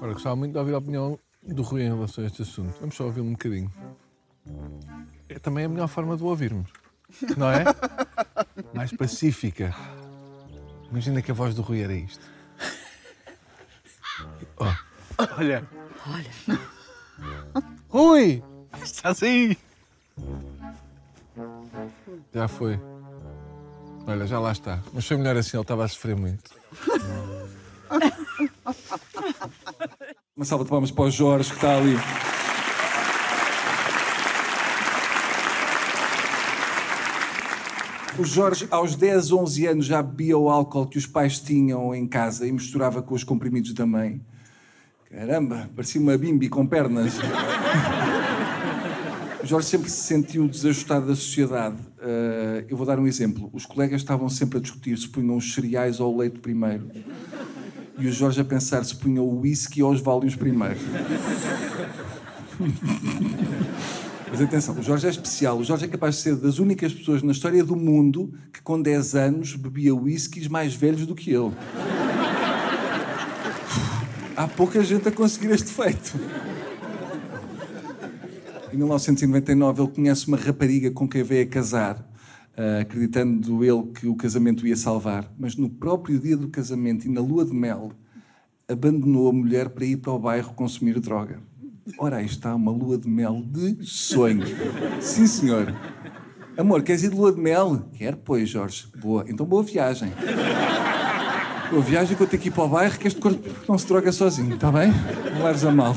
Ora, gostava muito de ouvir a opinião do Rui em relação a este assunto. Vamos só ouvir um bocadinho. É também a melhor forma de o ouvirmos. Não é? [laughs] Mais pacífica. Imagina que a voz do Rui era isto. Olha. Olha. Rui! Estás aí? Já foi. Olha, já lá está. Mas foi melhor assim, ele estava a sofrer muito. Uma salva de palmas para o Jorge que está ali. O Jorge, aos 10, 11 anos, já bebia o álcool que os pais tinham em casa e misturava com os comprimidos da mãe. Caramba, parecia uma bimbi com pernas. Jorge sempre se sentiu desajustado da sociedade. Uh, eu vou dar um exemplo. Os colegas estavam sempre a discutir se punham os cereais ou o leite primeiro. E o Jorge a pensar se punham o whisky ou os Valiums primeiro. Mas atenção, o Jorge é especial. O Jorge é capaz de ser das únicas pessoas na história do mundo que com 10 anos bebia whiskies mais velhos do que ele. Há pouca gente a conseguir este feito. Em 1999 ele conhece uma rapariga com quem veio a casar, ah, acreditando ele que o casamento ia salvar. Mas no próprio dia do casamento e na lua de mel, abandonou a mulher para ir para o bairro consumir droga. Ora, aí está uma lua de mel de sonho. Sim, senhor. Amor, queres ir de lua de mel? Quero, pois, Jorge. Boa. Então, boa viagem. Boa viagem que eu tenho que ir para o bairro, que este corpo não se droga sozinho, está bem? Não leves a mal.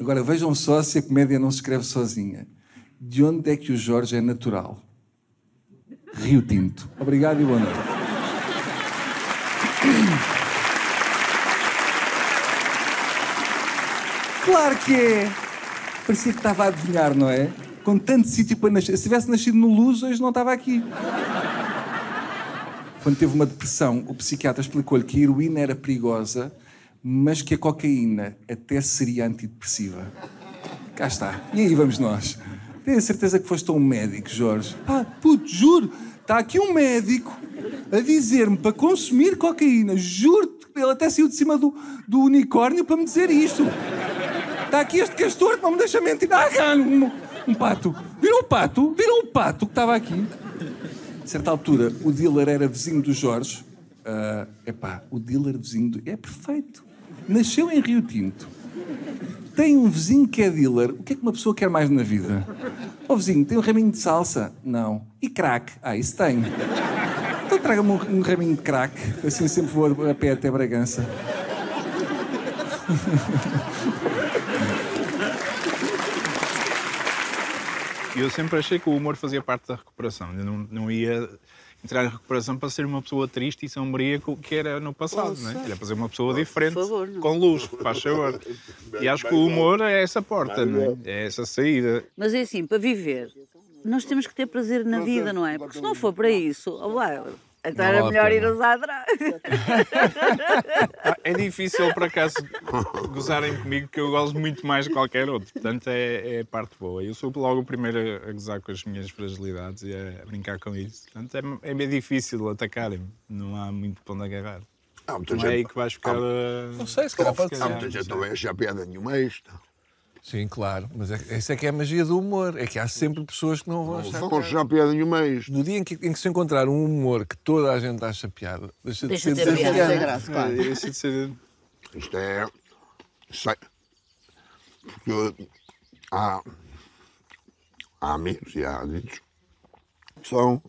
Agora, vejam só se a comédia não se escreve sozinha. De onde é que o Jorge é natural? Rio Tinto. Obrigado e boa noite. Claro que é. Parecia que estava a adivinhar, não é? Com tanto sítio para nascer. Se tivesse nascido no Luz, hoje não estava aqui. Quando teve uma depressão, o psiquiatra explicou-lhe que a heroína era perigosa, mas que a cocaína até seria antidepressiva. Cá está. E aí vamos nós. Tenho a certeza que foste um médico, Jorge. Pá, puto, juro. Está aqui um médico a dizer-me para consumir cocaína. Juro-te ele até saiu de cima do, do unicórnio para me dizer isto. Está aqui este castor que não me deixa mentir. Ah, cá, um, um pato. Viram o pato? Viram o pato que estava aqui? Certa altura, o dealer era vizinho do Jorge. Ah, epá, o dealer vizinho do... É perfeito. Nasceu em Rio Tinto. Tem um vizinho que é dealer. O que é que uma pessoa quer mais na vida? Ó vizinho, tem um raminho de salsa? Não. E crack? Ah, isso tem. Então traga-me um, um raminho de crack. Assim sempre vou a pé até Bragança. [laughs] E eu sempre achei que o humor fazia parte da recuperação. Eu não, não ia entrar em recuperação para ser uma pessoa triste e sombria que era no passado, Ouça. não é? Era para ser uma pessoa diferente, favor, com luz, faz favor. E acho que o humor é essa porta, não é? É essa saída. Mas é assim, para viver, nós temos que ter prazer na vida, não é? Porque se não for para isso, oh, lá, então Não era melhor pena. ir usar atrás. Ah, É difícil, por acaso, gozarem comigo, que eu gozo muito mais de qualquer outro. Portanto, é, é a parte boa. Eu sou logo o primeiro a- gozar com as minhas fragilidades e a brincar com isso. Portanto, é, é bem difícil atacarem-me. Não há muito para onde agarrar. Há muita Não é aí gente, que vais ficar. a- Não sei, se calhar pode há ser. muita gente que não vai achar piada nenhuma a isto. Sim, claro. Mas é, isso é que é a magia do humor. É que há sempre pessoas que não vão achar. Não vão achar piada nenhuma isto. No dia em que, em que se encontrar um humor que toda a gente acha piada, deixa de Deixa ser de ter piada. Sem graça, claro. É, Deixa de ser. Isto é. Sei. Porque há. Há amigos e há ditos que são.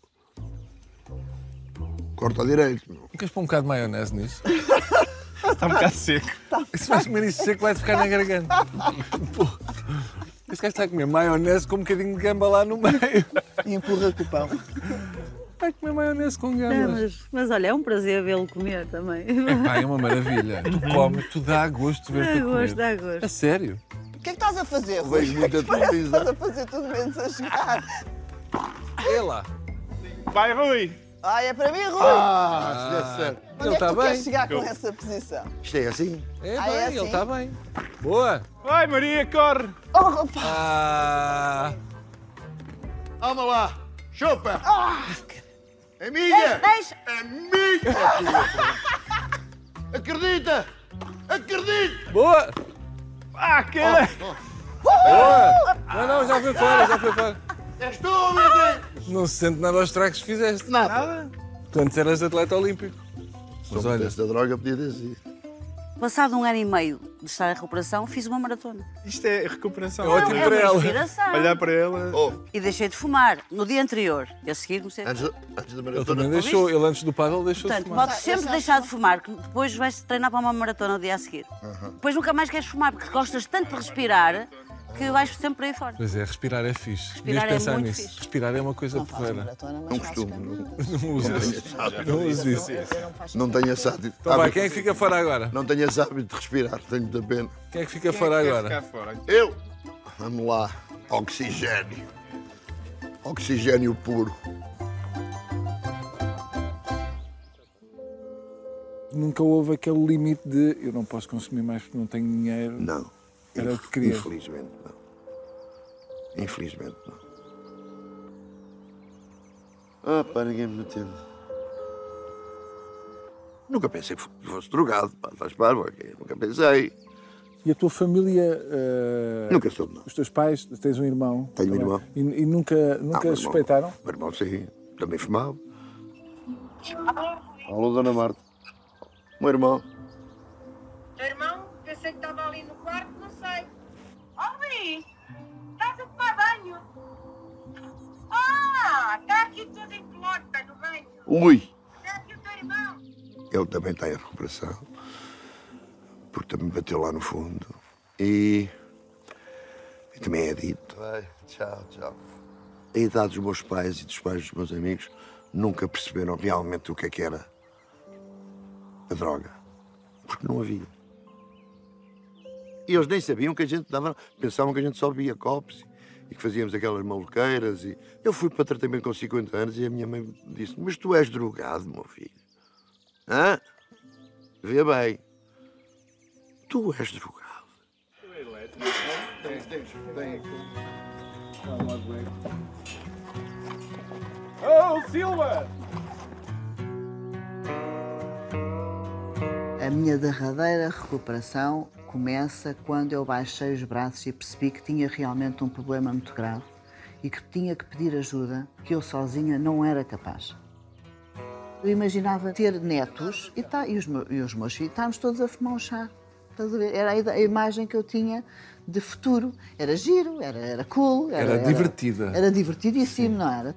Corta a direito. meu. Queres pôr um bocado de maionese nisso? [laughs] Está um bocado seco. Se vais comer isso seco, vai ficar na garganta. Pô, Esse gajo está a comer maionese com um bocadinho de gamba lá no meio. E empurra com o pão. Vai comer maionese com É, gambas. mas, mas olha, é um prazer vê-lo comer também. Epá, é uma maravilha. [laughs] Tu comes, tu dá gosto de ver-te Dá a comer. gosto, dá gosto. A sério? O que é que estás a fazer, Rui? Vejo muita [laughs] que estás televisão. a fazer tudo menos a chegar. É lá. Vai, Rui! Ah, é para mim, Rui? Ah, certo. Onde ele é que está tu bem. queres chegar com essa posição? Isto é assim? É Ah, bem, é ele assim? está bem. Boa. Vai, Maria, corre! Oh, rapaz! Ah, Calma lá! Chupa! É minha! Deixa! É minha! Acredita! Acredita! boa. Ah, cara! Boa. Não, não, já foi fora, já foi fora. És tu, meu Não se sente nada aos tragos que fizeste. Nada. Tu antes eras atleta olímpico. Mas olha, Esta droga podia sido. Passado um ano e meio de estar em recuperação, fiz uma maratona. Isto é recuperação. É ótimo é para ela. Olhar para ela. Oh, E deixei de fumar no dia anterior. E a seguir comecei a antes, da- antes da ele maratona. também deixou, ele antes do paddle deixou de Portanto, fumar. podes sempre deixar de fumar, que depois vais treinar para uma maratona no dia a seguir. Depois nunca mais queres fumar, porque gostas tanto de respirar que vais sempre para aí fora. Pois é, respirar é fixe. Respirar Devias é pensar muito nisso. fixe. Respirar é uma coisa Não faço porreira. maratona, mas Não faço costumo. caminho. Não, usas isso. Não usas isso. não tenho esse hábito. Então vai, quem é que fica fora agora? Não tenho esse hábito de respirar, tenho muita pena. Quem é que fica fora Quer agora? fora. Eu! Vamos lá. Oxigênio. Oxigênio puro. Nunca houve aquele limite de eu não posso consumir mais porque não tenho dinheiro. Não. Era o que queria. Infelizmente, não. Infelizmente, não. Ah, pá, ninguém me meteu. Nunca pensei que fosse drogado, pá, estás parvo? Nunca pensei. E a tua família. eh, Nunca soube, não. Os teus pais, tens um irmão. Tenho um irmão. E, e nunca, Ah, nunca meu irmão- suspeitaram? Meu irmão, sim. Também fumava. Alô, Dona Marta. Meu irmão. Teu irmão, pensei que estava ali no quarto. Oh, Luís, estás a tomar banho? Ah, está aqui tudo em pelota no banho. Ui! Está aqui o teu irmão. Ele também está em recuperação. Porque também bateu lá no fundo. E. e também é dito. Vai, tchau, tchau. A idade dos meus pais e dos pais dos meus amigos nunca perceberam realmente o que é que era a droga. Porque não havia. E eles nem sabiam que a gente dava. Pensavam que a gente só bebia copos e que fazíamos aquelas maluqueiras. E... Eu fui para tratamento com 50 anos e a minha mãe disse: Mas tu és drogado, meu filho. Hã? Vê bem. Tu és drogado. Oh, Silva! A minha derradeira recuperação começa quando eu baixei os braços e percebi que tinha realmente um problema muito grave e que tinha que pedir ajuda, que eu sozinha não era capaz. Eu imaginava ter netos e, tá, e, os, e os meus filhos, estávamos todos a fumar um chá. Era a, imagem que eu tinha de futuro. Era giro, era, era cool. Era divertida. Era divertidíssimo, não era?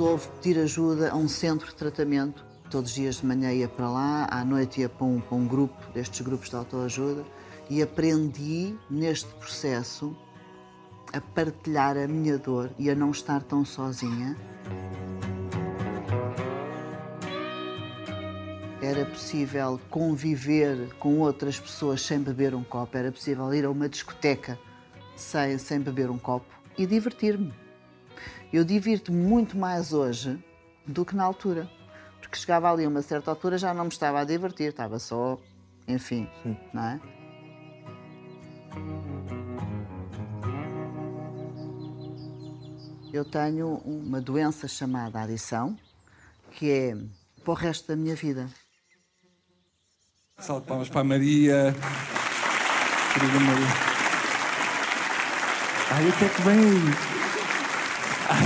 Resolvo pedir ajuda a um centro de tratamento. Todos os dias de manhã ia para lá, à noite ia para um, para um grupo destes grupos de autoajuda e aprendi neste processo a partilhar a minha dor e a não estar tão sozinha. Era possível conviver com outras pessoas sem beber um copo, era possível ir a uma discoteca sem, sem beber um copo e divertir-me. Eu divirto-me muito mais hoje do que na altura. Porque chegava ali a uma certa altura já não me estava a divertir, estava só, enfim, não é? Eu tenho uma doença chamada adição, que é para o resto da minha vida. Salve palmas para a Maria. Querida Maria. Ai, o que é que vem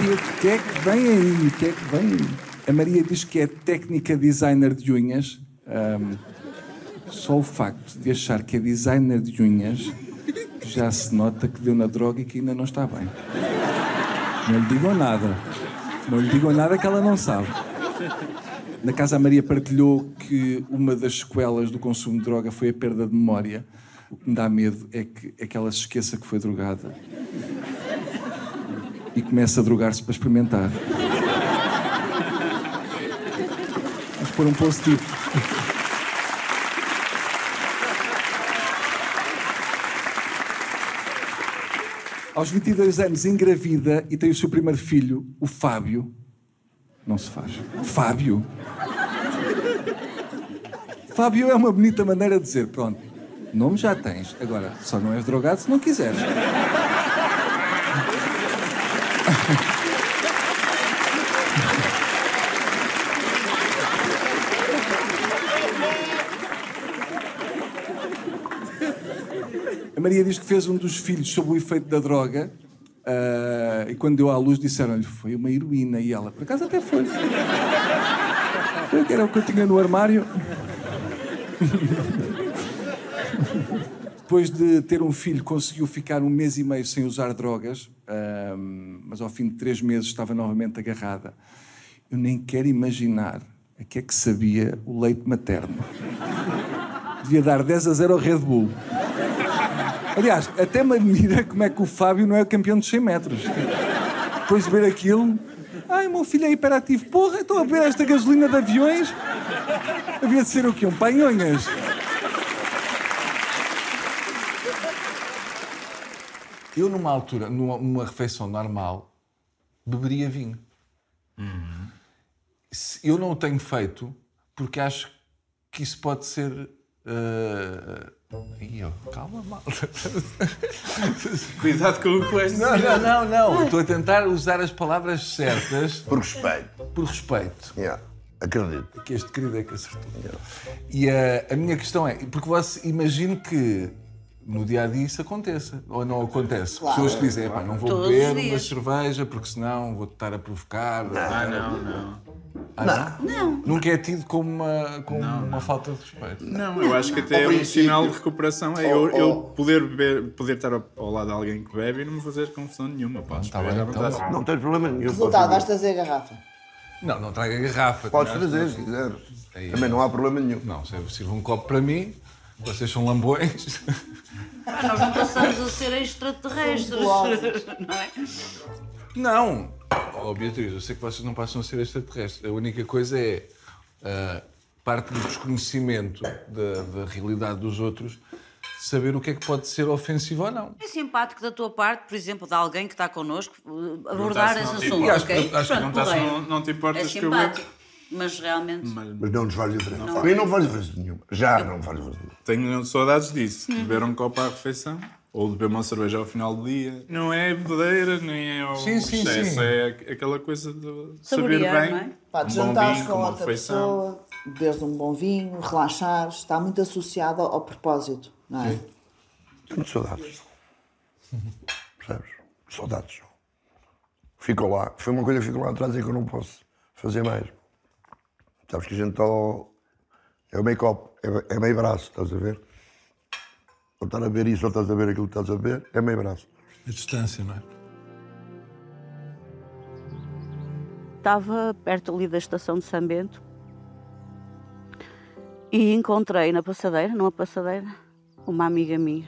Ai, o que é que vem aí? O que é que vem aí? A Maria diz que é técnica designer de unhas. Ahm, só o facto de achar que é designer de unhas já se nota que deu na droga e que ainda não está bem. Não lhe digam nada. Não lhe digam nada que ela não sabe. Na casa, a Maria partilhou que uma das sequelas do consumo de droga foi a perda de memória. O que me dá medo é que, é que ela se esqueça que foi drogada e comece a drogar-se para experimentar. Vamos pôr um positivo. Aos 22 anos, engravida e tem o seu primeiro filho, o Fábio. Não se faz. Fábio. Fábio é uma bonita maneira de dizer, pronto, nome já tens, agora só não és drogado se não quiseres. Maria diz que fez um dos filhos sob o efeito da droga ah, e quando deu à luz disseram-lhe foi uma heroína e ela, por acaso até foi. [laughs] Era o que eu tinha no armário. Depois de ter um filho, conseguiu ficar um mês e meio sem usar drogas, ah, mas ao fim de três meses estava novamente agarrada. Eu nem quero imaginar a que é que sabia o leite materno. Devia dar 10 a 0 ao Red Bull. Aliás, até me admira como é que o Fábio não é campeão de 100 metros. Depois de ver aquilo, ai, meu filho é hiperativo. Porra, estou a beber esta gasolina de aviões. Havia de ser o quê? Um panhonhas. Eu, numa altura, numa, numa refeição normal, beberia vinho. Se- Eu não o tenho feito porque acho que isso pode ser. Uh... Ó, calma, malta. [laughs] Cuidado com o que Não, não, não, não. Estou a tentar usar as palavras certas. Por respeito. Por respeito. Yeah. Acredito. Que este querido é que acertou. E a, a minha questão é, porque você imagino que no dia a dia isso aconteça, ou não acontece? Claro. Pessoas que dizem, "Epá, não vou Todos os beber uma cerveja porque senão vou estar a provocar. Ah, não, não. Ah, não? Não. Nunca é tido como uma, como uma falta de respeito. Não, eu acho que até é um sinal de recuperação. É eu, Oh, eu poder, beber, poder estar ao, ao lado de alguém que bebe e não me fazer confusão nenhuma. Posso Tá bem, então. Não tens problema nenhum. Resultado, vais trazer a garrafa. Não, não traga garrafa. Podes traz- trazer, se quiseres. Aí, Também não há problema nenhum. Não, se sirva um copo para mim, vocês são lambões. Ah, nós não passamos a ser extraterrestres, não é? Não! Oh, Beatriz, eu sei que vocês não passam a ser extraterrestres. A única coisa é ah, parte do desconhecimento da, da realidade dos outros saber o que é que pode ser ofensivo ou não. É simpático da tua parte, por exemplo, de alguém que está connosco, eh, abordar Perguntar se esse não te assunto, importa. ok? Acho que Pronto, perguntar se porreiro. não- não te importas é que eu simpático, mas realmente... Mas não nos faz diferença. Não. A mim não faz diferença nenhuma. Já não faz diferença nenhuma. Tenho saudades disso, Uhum. beber um copo à refeição. Ou de beber uma cerveja ao final do dia. Não é bebedeira, nem é o Sim, sim, excesso, sim. é aquela coisa de saber Saborear, bem. é? Pá, um de bom jantares vinho, com outra refeição. pessoa, beberes um bom vinho, relaxares, está muito associado ao, propósito, não é? Tenho saudades. [laughs] Percebes? Saudades. Ficou lá. Foi uma coisa que ficou lá atrás e que eu não posso fazer mais. Sabes que a gente ó, é o meio copo, é, é meio braço, estás a ver? Ou estar a ver isso ou estás a ver aquilo que estás a ver, é meio braço. A distância, não é? estava perto ali da estação de São Bento e encontrei na passadeira, numa passadeira, uma amiga minha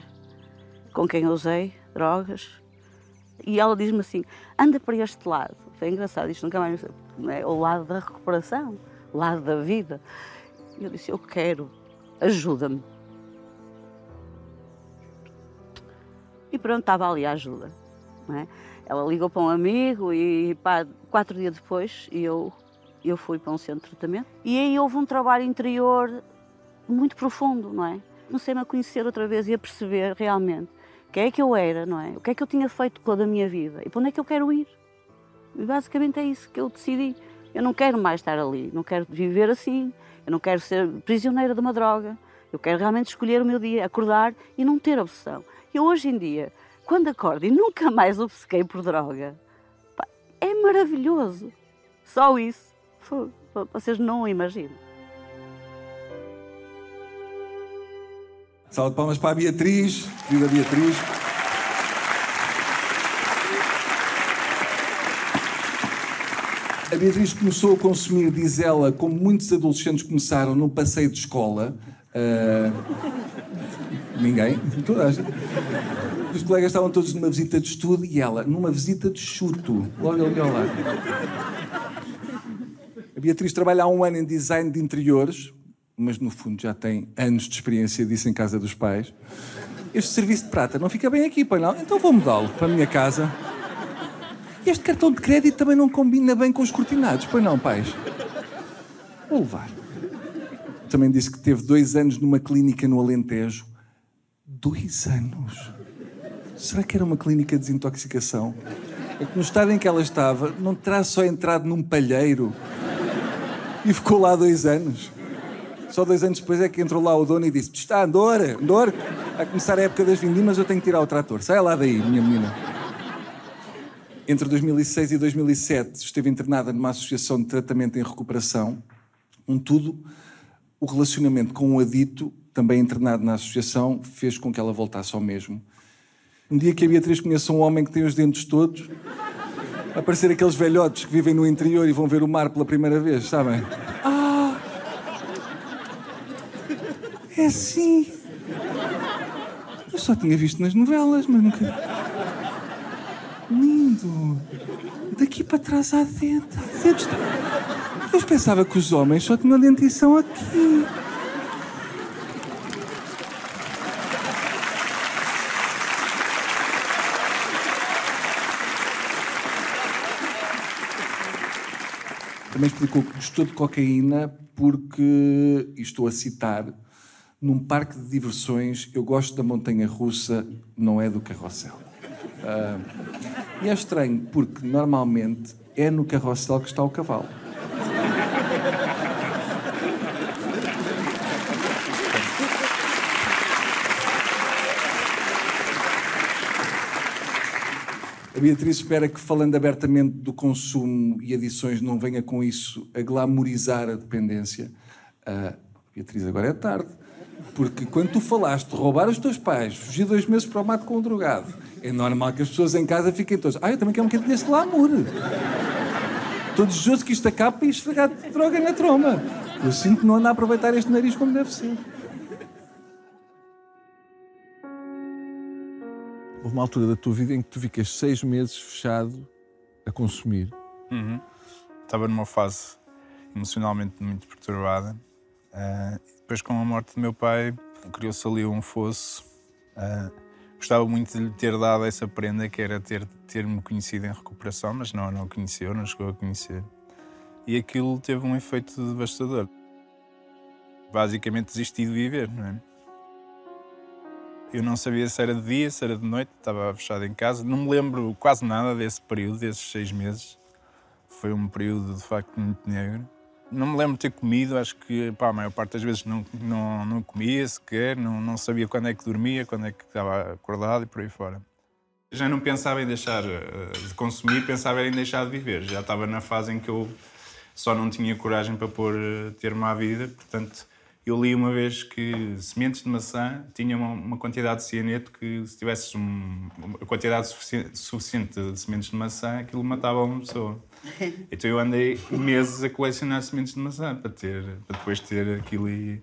com quem eu usei drogas e ela diz-me assim: anda para este lado. Foi engraçado, isto nunca mais não é o lado da recuperação, o lado da vida. E eu disse: eu quero, ajuda-me. E pronto, estava ali a ajuda. É? Ela ligou para um amigo e pá, quatro dias depois eu, eu fui para um centro de tratamento. E aí houve um trabalho interior muito profundo, não é? Comecei-me a conhecer outra vez e a perceber realmente quem é que eu era, não é? O que é que eu tinha feito toda a minha vida e para onde é que eu quero ir. E basicamente é isso que eu decidi. Eu não quero mais estar ali, não quero viver assim, eu não quero ser prisioneira de uma droga. Eu quero realmente escolher o meu dia, acordar e não ter obsessão. Eu hoje em dia, quando acordo e nunca mais obcequei por droga, pá, é maravilhoso. Só isso. Vocês não imaginam. Salve de palmas para a Beatriz, querida Beatriz. A Beatriz começou a consumir, diz ela, como muitos adolescentes começaram num passeio de escola. Uh... Ninguém? Os colegas estavam todos numa visita de estudo e ela numa visita de chuto. Logo ali ao lado. A Beatriz trabalha há um ano em design de interiores, mas no fundo já tem anos de experiência disso em casa dos pais. Este serviço de prata não fica bem aqui, pai não? Então vou mudá-lo para a minha casa. Este cartão de crédito também não combina bem com os cortinados, pois não, pais? Vou levar. Também disse que teve dois anos numa clínica no Alentejo. Dois anos? Será que era uma clínica de desintoxicação? É que no estado em que ela estava, não terá só entrado num palheiro e ficou lá dois anos. Só dois anos depois é que entrou lá o dono e disse: Está, Andor, Andor, a começar a época das vindimas, eu tenho que tirar o trator. Sai lá daí, minha menina. Entre 2006 e 2007 esteve internada numa associação de tratamento em recuperação. Um tudo, o relacionamento com um adito, também internado na associação, fez com que ela voltasse ao mesmo. Um dia que a Beatriz conheça um homem que tem os dentes todos, aparecer aqueles velhotes que vivem no interior e vão ver o mar pela primeira vez, sabem? Ah! É assim. Eu só tinha visto nas novelas, mas nunca. Lindo. Daqui para trás há dentro. Há. Eu pensava que os homens só tinham dentição aqui. Também explicou que gostou de cocaína porque, e estou a citar, num parque de diversões, eu gosto da montanha russa, não é do carrossel. Uh, e é estranho, porque normalmente é no carrossel que está o cavalo. A Beatriz espera que, falando abertamente do consumo e adições, não venha com isso a glamorizar a dependência. Uh, Beatriz, agora é tarde. Porque quando tu falaste de roubar os teus pais, fugir dois meses para o mato com um drogado, é normal que as pessoas em casa fiquem todas. Ah, eu também quero um bocadinho desse glamour. Estou desejoso que isto acabe e esfregar droga na tromba. Eu sinto que não anda a aproveitar este nariz como deve ser. Houve uma altura da tua vida em que tu ficas seis meses fechado a consumir. Uhum. Estava numa fase emocionalmente muito perturbada. Uh, depois, com a morte do meu pai, criou-se ali um fosso. Uh, gostava muito de lhe ter dado essa prenda, que era ter-me ter conhecido em recuperação, mas não, não conheceu, não chegou a conhecer. E aquilo teve um efeito devastador. Basicamente, desisti de viver, não é? Eu não sabia se era de dia, se era de noite, estava fechado em casa. Não me lembro quase nada desse período, desses seis meses. Foi um período de facto muito negro. Não me lembro de ter comido, acho que pá, a maior parte das vezes não, não, não comia sequer, não, não sabia quando é que dormia, quando é que estava acordado e por aí fora. Já não pensava em deixar eh, de consumir, pensava em deixar de viver. Já estava na fase em que eu só não tinha coragem para pôr eh, termo à vida, portanto Eu li uma vez que sementes de maçã tinham uma, uma quantidade de cianeto que, se tivesses um, uma quantidade sufici- suficiente de sementes de maçã, aquilo matava uma pessoa. [laughs] Então eu andei meses a colecionar sementes de maçã para, ter, para depois ter aquilo e.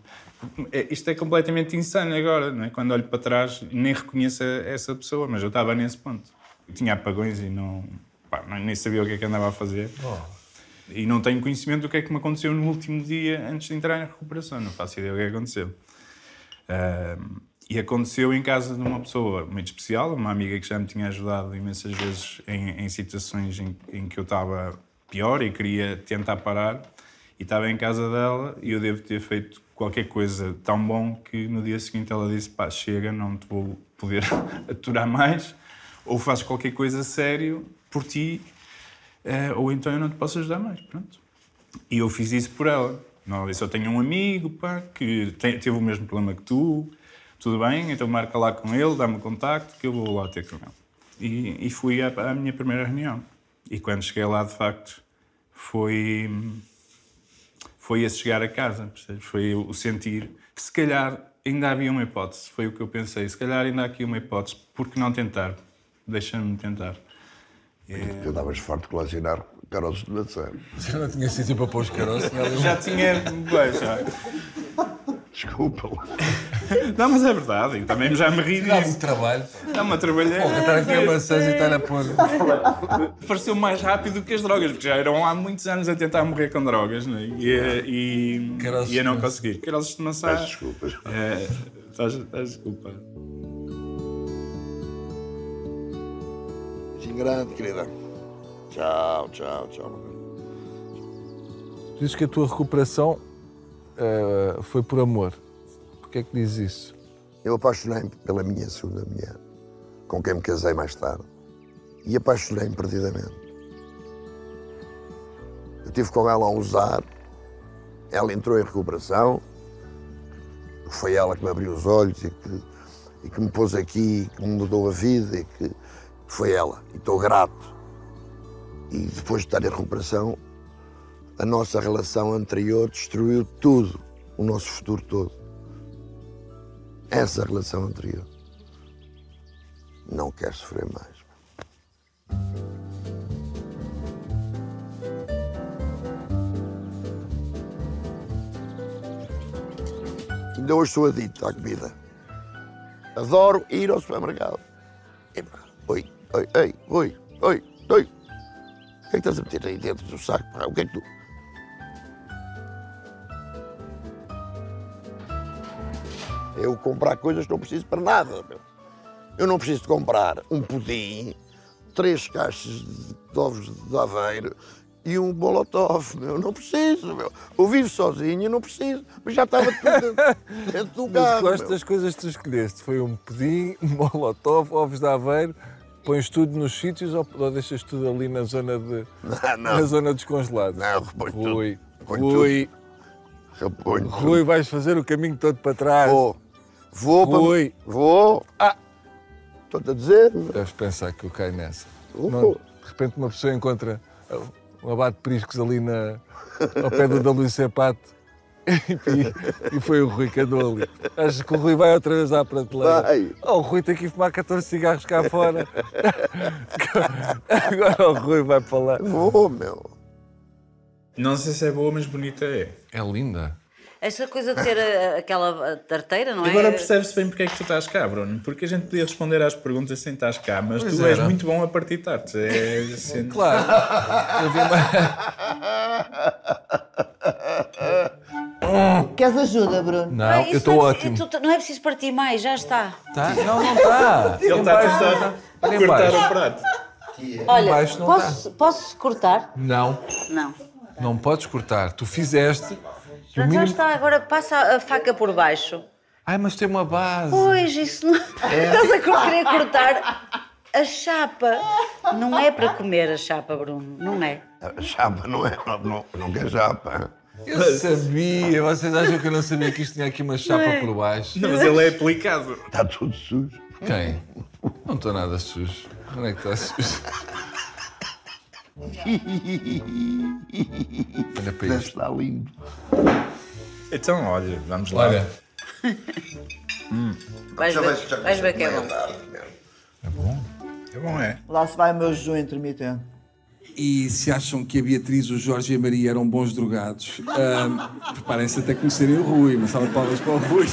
É, Isto é completamente insano agora, não é? Quando olho para trás, nem reconheço essa pessoa, mas eu estava nesse ponto. Eu tinha apagões e não, pá, nem sabia o que é que andava a fazer. E não tenho conhecimento do que é que me aconteceu no último dia antes de entrar em recuperação. Não faço ideia do que é aconteceu. Ahm, e aconteceu em casa de uma pessoa muito especial, uma amiga que já me tinha ajudado imensas vezes em, em situações em, em que eu estava pior e queria tentar parar. E estava em casa dela e eu devo ter feito qualquer coisa tão bom que no dia seguinte ela disse: pá, chega, não te vou poder [laughs] aturar mais, ou fazes qualquer coisa sério por ti, eh, ou então eu não te posso ajudar mais. Pronto. E eu fiz isso por ela. Não, eu só tenho um amigo pá, que tem- teve o mesmo problema que tu, tudo bem, então marca lá com ele, dá-me contacto que eu vou lá ter com ele. E, e fui à, à minha primeira reunião. E quando cheguei lá, de facto, foi, foi esse chegar a casa? Foi o sentir que se calhar ainda havia uma hipótese, foi o que eu pensei, se calhar ainda há aqui uma hipótese, por que não tentar? Deixa-me tentar. Eu davas forte colecionar caroços de maçã. Já não tinha sítio para pôr os caroços? Já tinha. bem, já. Desculpa. Não, mas é verdade, e também já me ri disso. muito trabalho. Dá-me a trabalhar. Pô, estar aqui a maçãs e estar a pôr. Pareceu mais rápido que as drogas, porque já eram há muitos anos a tentar morrer com drogas, não é? E, e, e eu não de maçã. consegui. Caroços de maçã. Peço desculpas. É, estás, estás desculpado. Beijinho grande, querida. Tchau, tchau, tchau. Dizes que a tua recuperação eh, foi por amor. Porquê é que dizes isso? Eu apaixonei-me pela minha segunda mulher, com quem me casei mais tarde. E apaixonei-me perdidamente. Eu estive com ela a usar, ela entrou em recuperação, foi ela que me abriu os olhos e que, e que me pôs aqui, que me mudou a vida e que foi ela. E estou grato. E depois de estar em recuperação, a nossa relação anterior destruiu tudo, o nosso futuro todo essa relação anterior. Não quero sofrer mais. Ainda hoje sou adicto à comida. Adoro ir ao supermercado. Oi, oi, oi, oi, oi, oi. O que é que estás a meter aí dentro do saco? pá? O que é que tu. Eu comprar coisas que não preciso para nada. Meu. Eu não preciso de comprar um pudim, três caixas de ovos de aveiro e um molotov. Meu. Não preciso. Meu. Eu vivo sozinho, não preciso. Mas já estava tudo dentro, dentro do Mas carro. gosto meu. das coisas que tu escolheste. Foi um pudim, um [laughs] molotov, ovos de aveiro. Pões tudo nos sítios ou, ou deixas tudo ali na zona de Não, não. na zona dos congelados? Não, reponho tudo. Rui, Reponho Rui, tudo. Rui, vais fazer o caminho todo para trás. Vou. Vou para. Rui. Vou. Ah! Estou-te a dizer. Deves pensar que eu caio nessa. Não, de repente uma pessoa encontra um abate de priscos ali na, ao pé do da Luís Sepato e, e foi o Rui que andou ali. Achas que o Rui vai outra vez à prateleira? Vai. Oh, o Rui tem que ir fumar 14 cigarros cá fora. [laughs] Agora o Rui vai para lá. Vou, meu. Não sei se é boa, mas bonita é. É linda. Essa coisa de ter a- aquela tarteira, não é? Agora percebe-se bem porque é que tu estás cá, Bruno. Porque a gente podia responder às perguntas sem estás cá, mas Pois tu és era. muito bom a partitar-te. É assim... Claro. Eu vi [laughs] Queres ajuda, Bruno? Não, Ah, eu isso estou não é- ótimo. tu- tu- não é preciso partir mais, já está. Tá? Não, não está. Ele está a ajudar a Olha em cortar o prato. Olha, baixo não posso, posso cortar? Não, Não. não podes cortar. Tu fizeste. e o Já, já mínimo- está, agora passa a faca por baixo. Ai, mas tem uma base. Pois, isso não. [laughs] Estás a co- querer cortar a chapa. Não é para comer a chapa, Bruno. Não é. A chapa não é. Não, não, não quer chapa. Eu sabia. Vocês acham que eu não sabia que isto tinha aqui uma chapa é? por baixo? Não, mas ele é aplicado. Está tudo sujo. Quem? Não estou nada sujo. Onde é que está sujo? Olha para isto. estar lindo. Então, olha, vamos lá. Olha. Hum. Vais ver, vais ver que é bom. É bom? É bom, é. Lá se vai o meu jejum intermitente. E se acham que a Beatriz, o Jorge e a Maria eram bons drogados, ah, preparem-se até conhecerem o Rui. Uma salva de palmas para o Rui.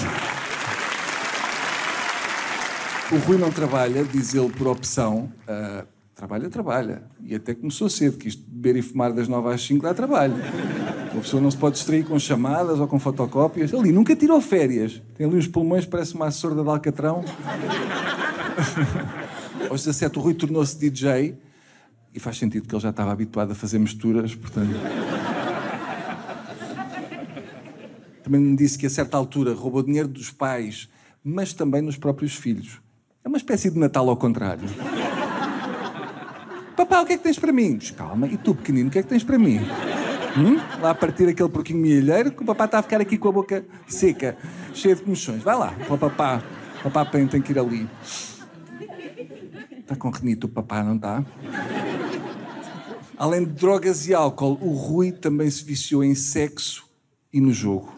O Rui não trabalha, diz ele por opção. Ah, trabalha, trabalha. E até começou cedo, que isto de beber e fumar das 9 às 5 dá trabalho. Uma pessoa não se pode distrair com chamadas ou com fotocópias. Ali nunca tirou férias. Tem ali uns pulmões, parece uma sorda de alcatrão. [laughs] Aos 17 o Rui tornou-se DJ e faz sentido que ele já estava habituado a fazer misturas, portanto. Também me disse que a certa altura roubou dinheiro dos pais, mas também nos próprios filhos. É uma espécie de Natal ao contrário. Papá, o que é que tens para mim? Calma, e tu, pequenino, o que é que tens para mim? Hum? Lá a partir aquele porquinho milheiro que o papá está a ficar aqui com a boca seca, cheia de comichões. Vai lá, o papá. O papá tem que ir ali. Está com renito o papá, não está? Além de drogas e álcool, o Rui também se viciou em sexo e no jogo.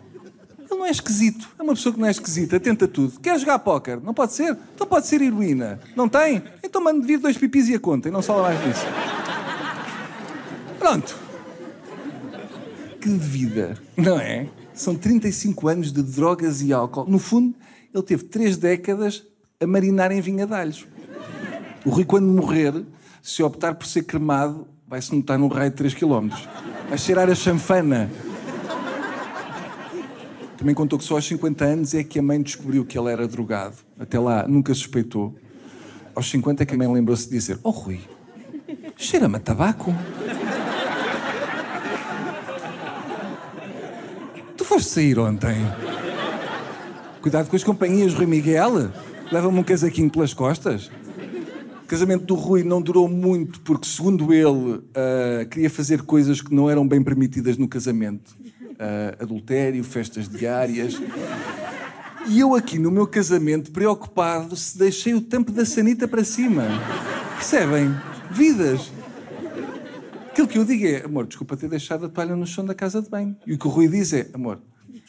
Ele não é esquisito. É uma pessoa que não é esquisita, tenta tudo. Quer jogar póquer? Não pode ser? Então pode ser heroína. Não tem? Então mande vir dois pipis e a conta e não fala mais nisso. Pronto. Que vida, não é? São 35 anos de drogas e álcool. No fundo, ele teve três décadas a marinar em vingadalhos. O Rui, quando morrer, se optar por ser cremado, vai-se notar num raio de 3 km. Vai cheirar a chanfana. Também contou que só aos 50 anos é que a mãe descobriu que ele era drogado. Até lá, nunca suspeitou. Aos 50 é que a mãe lembrou-se de dizer: Oh, Rui, cheira-me a tabaco. Tu foste sair ontem. Cuidado com as companhias, Rui Miguel. Leva-me um casaquinho pelas costas. Casamento do Rui não durou muito porque, segundo ele, ah, queria fazer coisas que não eram bem permitidas no casamento. Ah, adultério, festas diárias. E eu aqui no meu casamento, preocupado, se deixei o tampo da sanita para cima. Percebem? Vidas. Aquilo que eu digo é, amor, desculpa ter deixado a toalha no chão da casa de banho. E o que o Rui diz é, amor,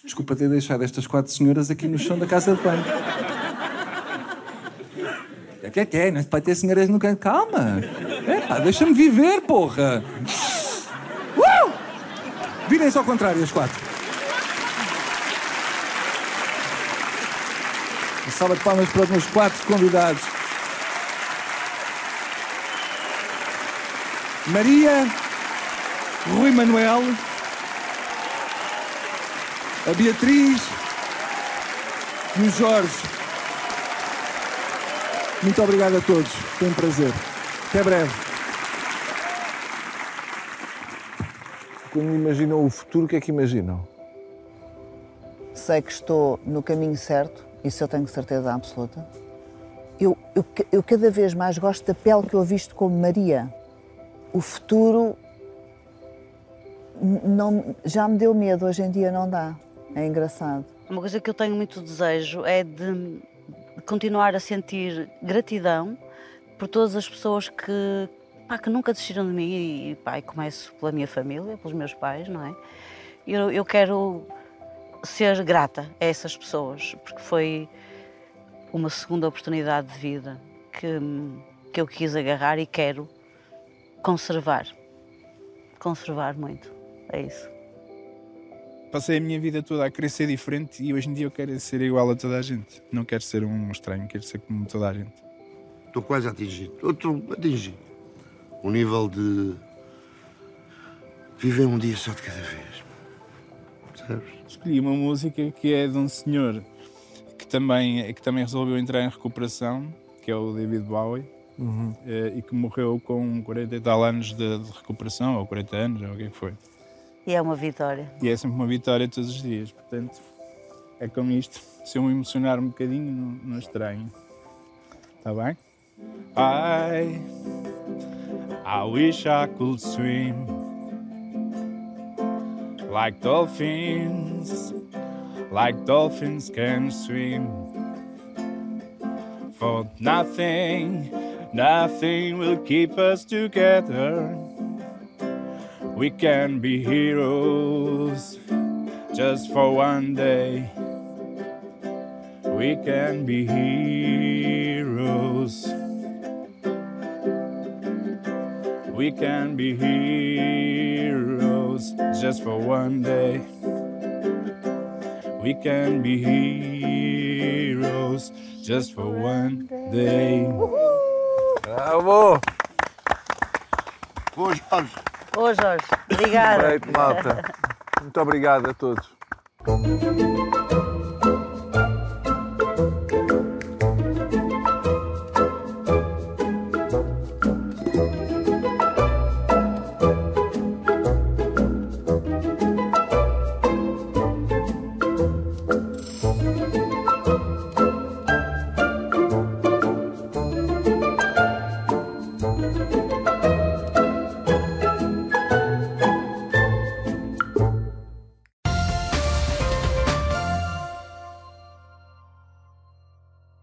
desculpa ter deixado estas quatro senhoras aqui no chão da casa de banho. Que é que é, não se pode ter senhoras no canto. Calma. É deixa-me viver, porra. Uh! Virem-se ao contrário, as quatro. Uma salva de palmas para os meus quatro convidados. Maria, Rui Manuel, a Beatriz e o Jorge. Muito obrigado a todos. Foi um prazer. Até breve. Quando imaginam o futuro, o que é que imaginam? sei que estou no caminho certo, isso eu tenho certeza absoluta. Eu, eu, eu cada vez mais gosto da pele que eu visto como Maria. O futuro não, já me deu medo, hoje em dia não dá. É engraçado. Uma coisa que eu tenho muito desejo é de continuar a sentir gratidão por todas as pessoas que, pá, que nunca desistiram de mim e pá, e começo pela minha família, pelos meus pais, não é? Eu, eu quero ser grata a essas pessoas porque foi uma segunda oportunidade de vida que, que eu quis agarrar e quero conservar. Conservar muito. É isso. Passei a minha vida toda a querer ser diferente e hoje em dia eu quero ser igual a toda a gente. Não quero ser um estranho, quero ser como toda a gente. Estou quase a atingir. Estou a atingir. O nível de viver um dia só de cada vez. Percebes? Escolhi uma música que é de um senhor que também, que também resolveu entrar em recuperação, que é o David Bowie, Uhum. eh, e que morreu com 40 e tal anos de, de recuperação, ou 40 anos, ou o que é que foi. E é uma vitória. E é sempre uma vitória todos os dias, portanto, é com isto. Se eu me emocionar um bocadinho, não, não estranho. Está bem? I, I wish I could swim like dolphins, like dolphins can swim. For nothing, nothing will keep us together. We can be heroes just for one day. We can be heroes. We can be heroes just for one day. We can be heroes just for one day. Bravo! Boa, Jorge. Ô Jorge, obrigada. Feito, malta. Muito obrigado a todos.